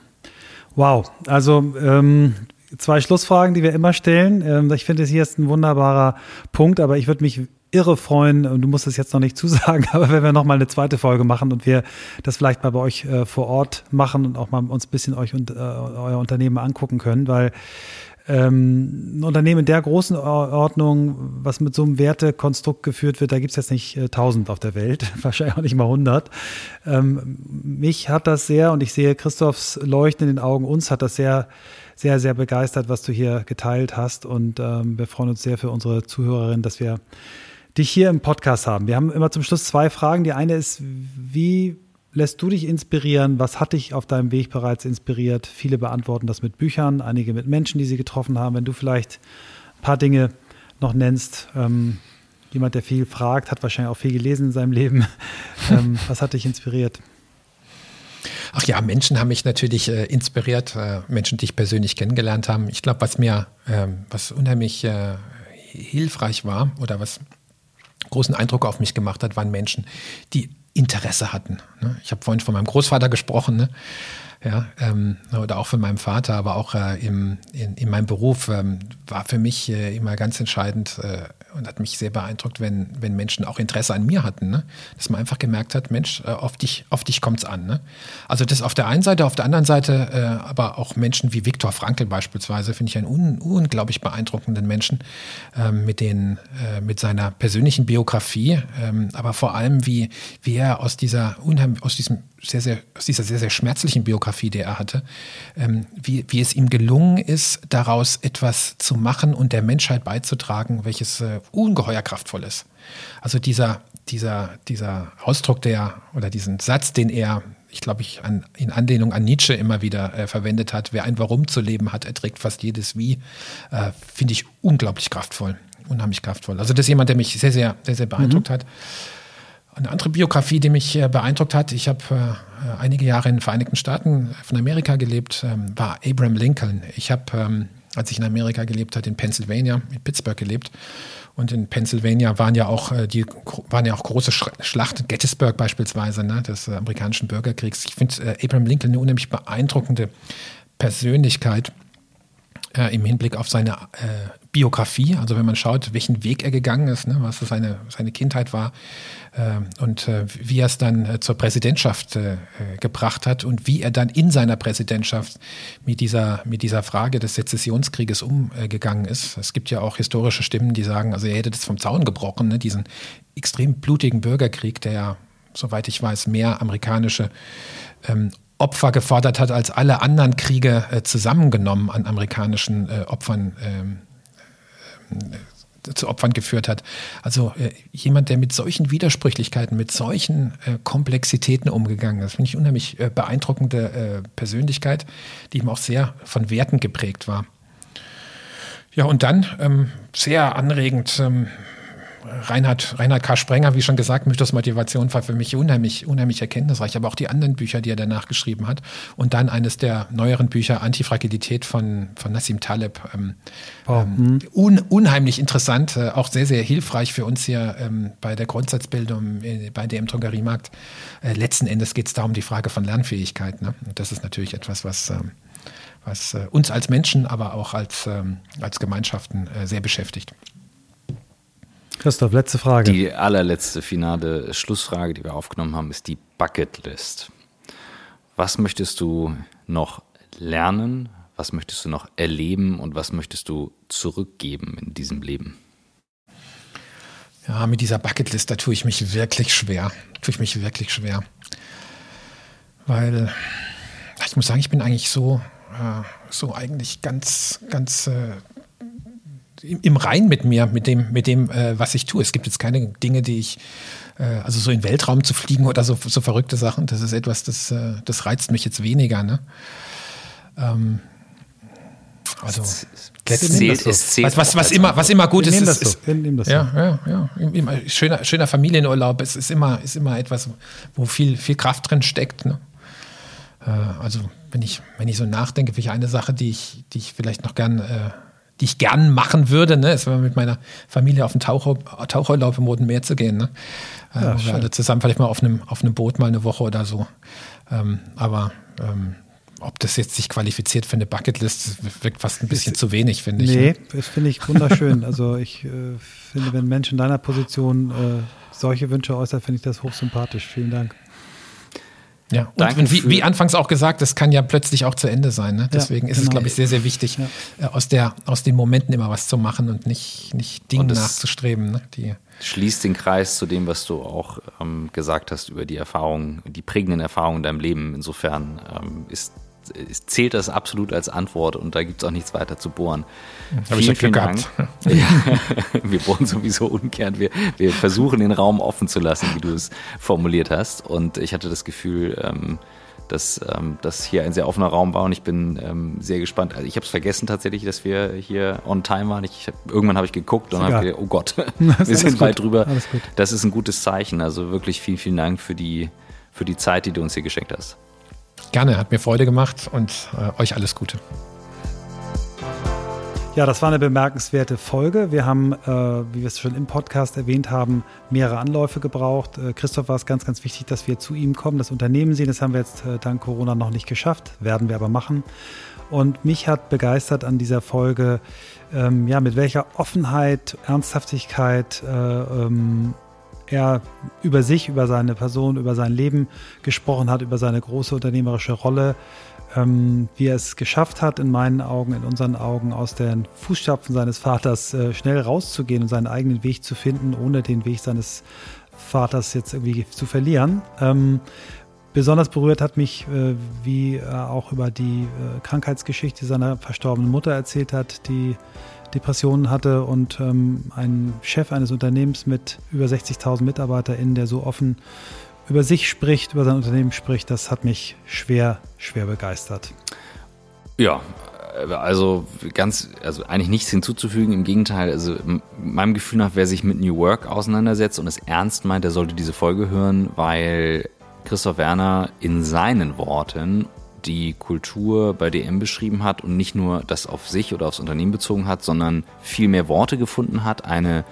[SPEAKER 2] Wow, also ähm, zwei Schlussfragen, die wir immer stellen. Ähm, ich finde, hier ist ein wunderbarer Punkt, aber ich würde mich irre freuen, und du musst es jetzt noch nicht zusagen, aber wenn wir nochmal eine zweite Folge machen und wir das vielleicht mal bei euch äh, vor Ort machen und auch mal uns ein bisschen euch und äh, euer Unternehmen angucken können, weil ähm, ein Unternehmen der großen Ordnung, was mit so einem Wertekonstrukt geführt wird, da gibt es jetzt nicht äh, tausend äh, auf der Welt, wahrscheinlich auch nicht mal hundert. Ähm, mich hat das sehr, und ich sehe Christophs Leuchten in den Augen, uns hat das sehr, sehr, sehr begeistert, was du hier geteilt hast. Und ähm, wir freuen uns sehr für unsere Zuhörerinnen, dass wir dich hier im Podcast haben. Wir haben immer zum Schluss zwei Fragen. Die eine ist, wie lässt du dich inspirieren? Was hat dich auf deinem Weg bereits inspiriert? Viele beantworten das mit Büchern, einige mit Menschen, die sie getroffen haben. Wenn du vielleicht ein paar Dinge noch nennst, ähm, jemand, der viel fragt, hat wahrscheinlich auch viel gelesen in seinem Leben. ähm, was hat dich inspiriert?
[SPEAKER 3] Ach ja, Menschen haben mich natürlich äh, inspiriert, äh, Menschen, die ich persönlich kennengelernt habe. Ich glaube, was mir, äh, was unheimlich äh, hilfreich war oder was großen Eindruck auf mich gemacht hat, waren Menschen, die Interesse hatten. Ne? Ich habe vorhin von meinem Großvater gesprochen, ne? ja, ähm, oder auch von meinem Vater, aber auch äh, im, in, in meinem Beruf ähm, war für mich äh, immer ganz entscheidend, äh, und hat mich sehr beeindruckt, wenn, wenn Menschen auch Interesse an mir hatten. Ne? Dass man einfach gemerkt hat, Mensch, äh, auf dich, auf dich kommt es an. Ne? Also das auf der einen Seite, auf der anderen Seite äh, aber auch Menschen wie Viktor Frankl beispielsweise, finde ich einen un, unglaublich beeindruckenden Menschen äh, mit, den, äh, mit seiner persönlichen Biografie, ähm, aber vor allem, wie, wie er aus dieser aus diesem sehr, sehr, aus dieser sehr, sehr schmerzlichen Biografie, die er hatte, ähm, wie, wie es ihm gelungen ist, daraus etwas zu machen und der Menschheit beizutragen, welches äh, ungeheuer kraftvoll ist. Also dieser, dieser, dieser Ausdruck, der oder diesen Satz, den er ich glaube, ich an, in Anlehnung an Nietzsche immer wieder äh, verwendet hat. Wer ein Warum zu leben hat, erträgt fast jedes Wie. Äh, Finde ich unglaublich kraftvoll. Unheimlich kraftvoll. Also das ist jemand, der mich sehr, sehr, sehr, sehr beeindruckt mhm. hat. Eine andere Biografie, die mich äh, beeindruckt hat, ich habe äh, einige Jahre in den Vereinigten Staaten von Amerika gelebt, ähm, war Abraham Lincoln. Ich habe, ähm, als ich in Amerika gelebt habe, in Pennsylvania, in Pittsburgh gelebt. Und in Pennsylvania waren ja auch äh, die waren ja auch große Schlachten, Gettysburg beispielsweise, ne, des äh, amerikanischen Bürgerkriegs. Ich finde äh, Abraham Lincoln eine unheimlich beeindruckende Persönlichkeit äh, im Hinblick auf seine äh, Biografie, also wenn man schaut, welchen Weg er gegangen ist, ne, was seine, seine Kindheit war äh, und äh, wie er es dann äh, zur Präsidentschaft äh, gebracht hat und wie er dann in seiner Präsidentschaft mit dieser, mit dieser Frage des Sezessionskrieges umgegangen ist. Es gibt ja auch historische Stimmen, die sagen, also er hätte das vom Zaun gebrochen, ne, diesen extrem blutigen Bürgerkrieg, der ja, soweit ich weiß, mehr amerikanische ähm, Opfer gefordert hat als alle anderen Kriege äh, zusammengenommen an amerikanischen äh, Opfern ähm, äh, zu Opfern geführt hat. Also äh, jemand, der mit solchen Widersprüchlichkeiten, mit solchen äh, Komplexitäten umgegangen ist, finde ich unheimlich beeindruckende Persönlichkeit, die ihm auch sehr von Werten geprägt war. Ja, und dann ähm, sehr anregend ähm, Reinhard, Reinhard K. Sprenger, wie schon gesagt, Mythos Motivation war für mich unheimlich, unheimlich erkenntnisreich, aber auch die anderen Bücher, die er danach geschrieben hat. Und dann eines der neueren Bücher, Antifragilität von, von Nassim Taleb. Ähm, oh. ähm, un, unheimlich interessant, äh, auch sehr, sehr hilfreich für uns hier ähm, bei der Grundsatzbildung äh, bei dem Drogeriemarkt. Äh, letzten Endes geht es da um die Frage von Lernfähigkeit. Ne? Und das ist natürlich etwas, was, ähm, was äh, uns als Menschen, aber auch als, ähm, als Gemeinschaften äh, sehr beschäftigt.
[SPEAKER 2] Christoph, letzte Frage.
[SPEAKER 1] Die allerletzte finale Schlussfrage, die wir aufgenommen haben, ist die Bucketlist. Was möchtest du noch lernen? Was möchtest du noch erleben? Und was möchtest du zurückgeben in diesem Leben?
[SPEAKER 3] Ja, mit dieser Bucketlist, da tue ich mich wirklich schwer. Tue ich mich wirklich schwer. Weil ich muss sagen, ich bin eigentlich so, äh, so eigentlich ganz, ganz äh, im Rein mit mir, mit dem, mit dem, äh, was ich tue. Es gibt jetzt keine Dinge, die ich, äh, also so in den Weltraum zu fliegen oder so, so verrückte Sachen, das ist etwas, das, äh, das reizt mich jetzt weniger. Ne? Ähm, also es, zählt, es zählt was, was, was immer, was immer gut ist, ist, ist so. ja, ja, ja. Schöner, schöner Familienurlaub. Es ist immer, ist immer etwas, wo viel, viel Kraft drin steckt. Ne? Äh, also wenn ich, wenn ich so nachdenke, welche eine Sache, die ich, die ich vielleicht noch gern äh, die ich gern machen würde, ne, ist mit meiner Familie auf den Taucher, Taucherlauf im Roten Meer zu gehen. Ne? Äh, ja, wir alle zusammen vielleicht mal auf einem, auf einem Boot mal eine Woche oder so. Ähm, aber ähm, ob das jetzt sich qualifiziert für eine Bucketlist, wirkt fast ein bisschen ist, zu wenig, finde ich.
[SPEAKER 2] Nee, ne? das finde ich wunderschön. also ich äh, finde, wenn Menschen in deiner Position äh, solche Wünsche äußern, finde ich das hochsympathisch. Vielen Dank.
[SPEAKER 3] Ja, und, und wie, wie, anfangs auch gesagt, das kann ja plötzlich auch zu Ende sein. Ne? Deswegen ja, ist es, genau. glaube ich, sehr, sehr wichtig, ja. Äh, aus, der, aus den Momenten immer was zu machen und nicht, nicht Dingen nachzustreben. Ne? Die
[SPEAKER 1] schließt den Kreis zu dem, was du auch ähm, gesagt hast über die Erfahrungen, die prägenden Erfahrungen in deinem Leben. Insofern ähm, ist zählt das absolut als Antwort und da gibt es auch nichts weiter zu bohren.
[SPEAKER 3] Habe ich Glück gehabt.
[SPEAKER 1] Ja, wir bohren sowieso ungern. Wir, wir versuchen den Raum offen zu lassen, wie du es formuliert hast. Und ich hatte das Gefühl, ähm, dass ähm, das hier ein sehr offener Raum war und ich bin ähm, sehr gespannt. Also ich habe es vergessen tatsächlich, dass wir hier on time waren. Ich hab, irgendwann habe ich geguckt und habe gedacht, oh Gott, wir sind weit drüber. Das ist ein gutes Zeichen. Also wirklich vielen, vielen Dank für die, für die Zeit, die du uns hier geschenkt hast.
[SPEAKER 3] Gerne, hat mir Freude gemacht und äh, euch alles Gute.
[SPEAKER 2] Ja, das war eine bemerkenswerte Folge. Wir haben, äh, wie wir es schon im Podcast erwähnt haben, mehrere Anläufe gebraucht. Äh, Christoph war es ganz, ganz wichtig, dass wir zu ihm kommen, das Unternehmen sehen. Das haben wir jetzt äh, dank Corona noch nicht geschafft, werden wir aber machen. Und mich hat begeistert an dieser Folge, ähm, ja, mit welcher Offenheit, Ernsthaftigkeit äh, ähm, er über sich, über seine Person, über sein Leben gesprochen hat, über seine große unternehmerische Rolle, ähm, wie er es geschafft hat, in meinen Augen, in unseren Augen, aus den Fußstapfen seines Vaters äh, schnell rauszugehen und seinen eigenen Weg zu finden, ohne den Weg seines Vaters jetzt irgendwie zu verlieren. Ähm, besonders berührt hat mich, äh, wie er auch über die äh, Krankheitsgeschichte seiner verstorbenen Mutter erzählt hat, die Depressionen hatte und ähm, ein Chef eines Unternehmens mit über 60.000 MitarbeiterInnen, der so offen über sich spricht, über sein Unternehmen spricht, das hat mich schwer, schwer begeistert.
[SPEAKER 1] Ja, also ganz, also eigentlich nichts hinzuzufügen. Im Gegenteil, also meinem Gefühl nach, wer sich mit New Work auseinandersetzt und es ernst meint, der sollte diese Folge hören, weil Christoph Werner in seinen Worten die Kultur bei DM beschrieben hat und nicht nur das auf sich oder aufs Unternehmen bezogen hat, sondern viel mehr Worte gefunden hat, eine,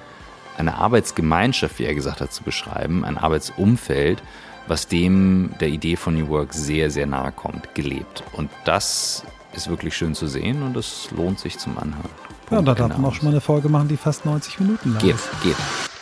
[SPEAKER 1] eine Arbeitsgemeinschaft, wie er gesagt hat, zu beschreiben, ein Arbeitsumfeld, was dem der Idee von New Work sehr, sehr nahe kommt, gelebt. Und das ist wirklich schön zu sehen und es lohnt sich zum Anhören.
[SPEAKER 2] Ja, und da darf man auch schon mal eine Folge machen, die fast 90 Minuten lang
[SPEAKER 1] geht,
[SPEAKER 2] ist.
[SPEAKER 1] Geht, geht.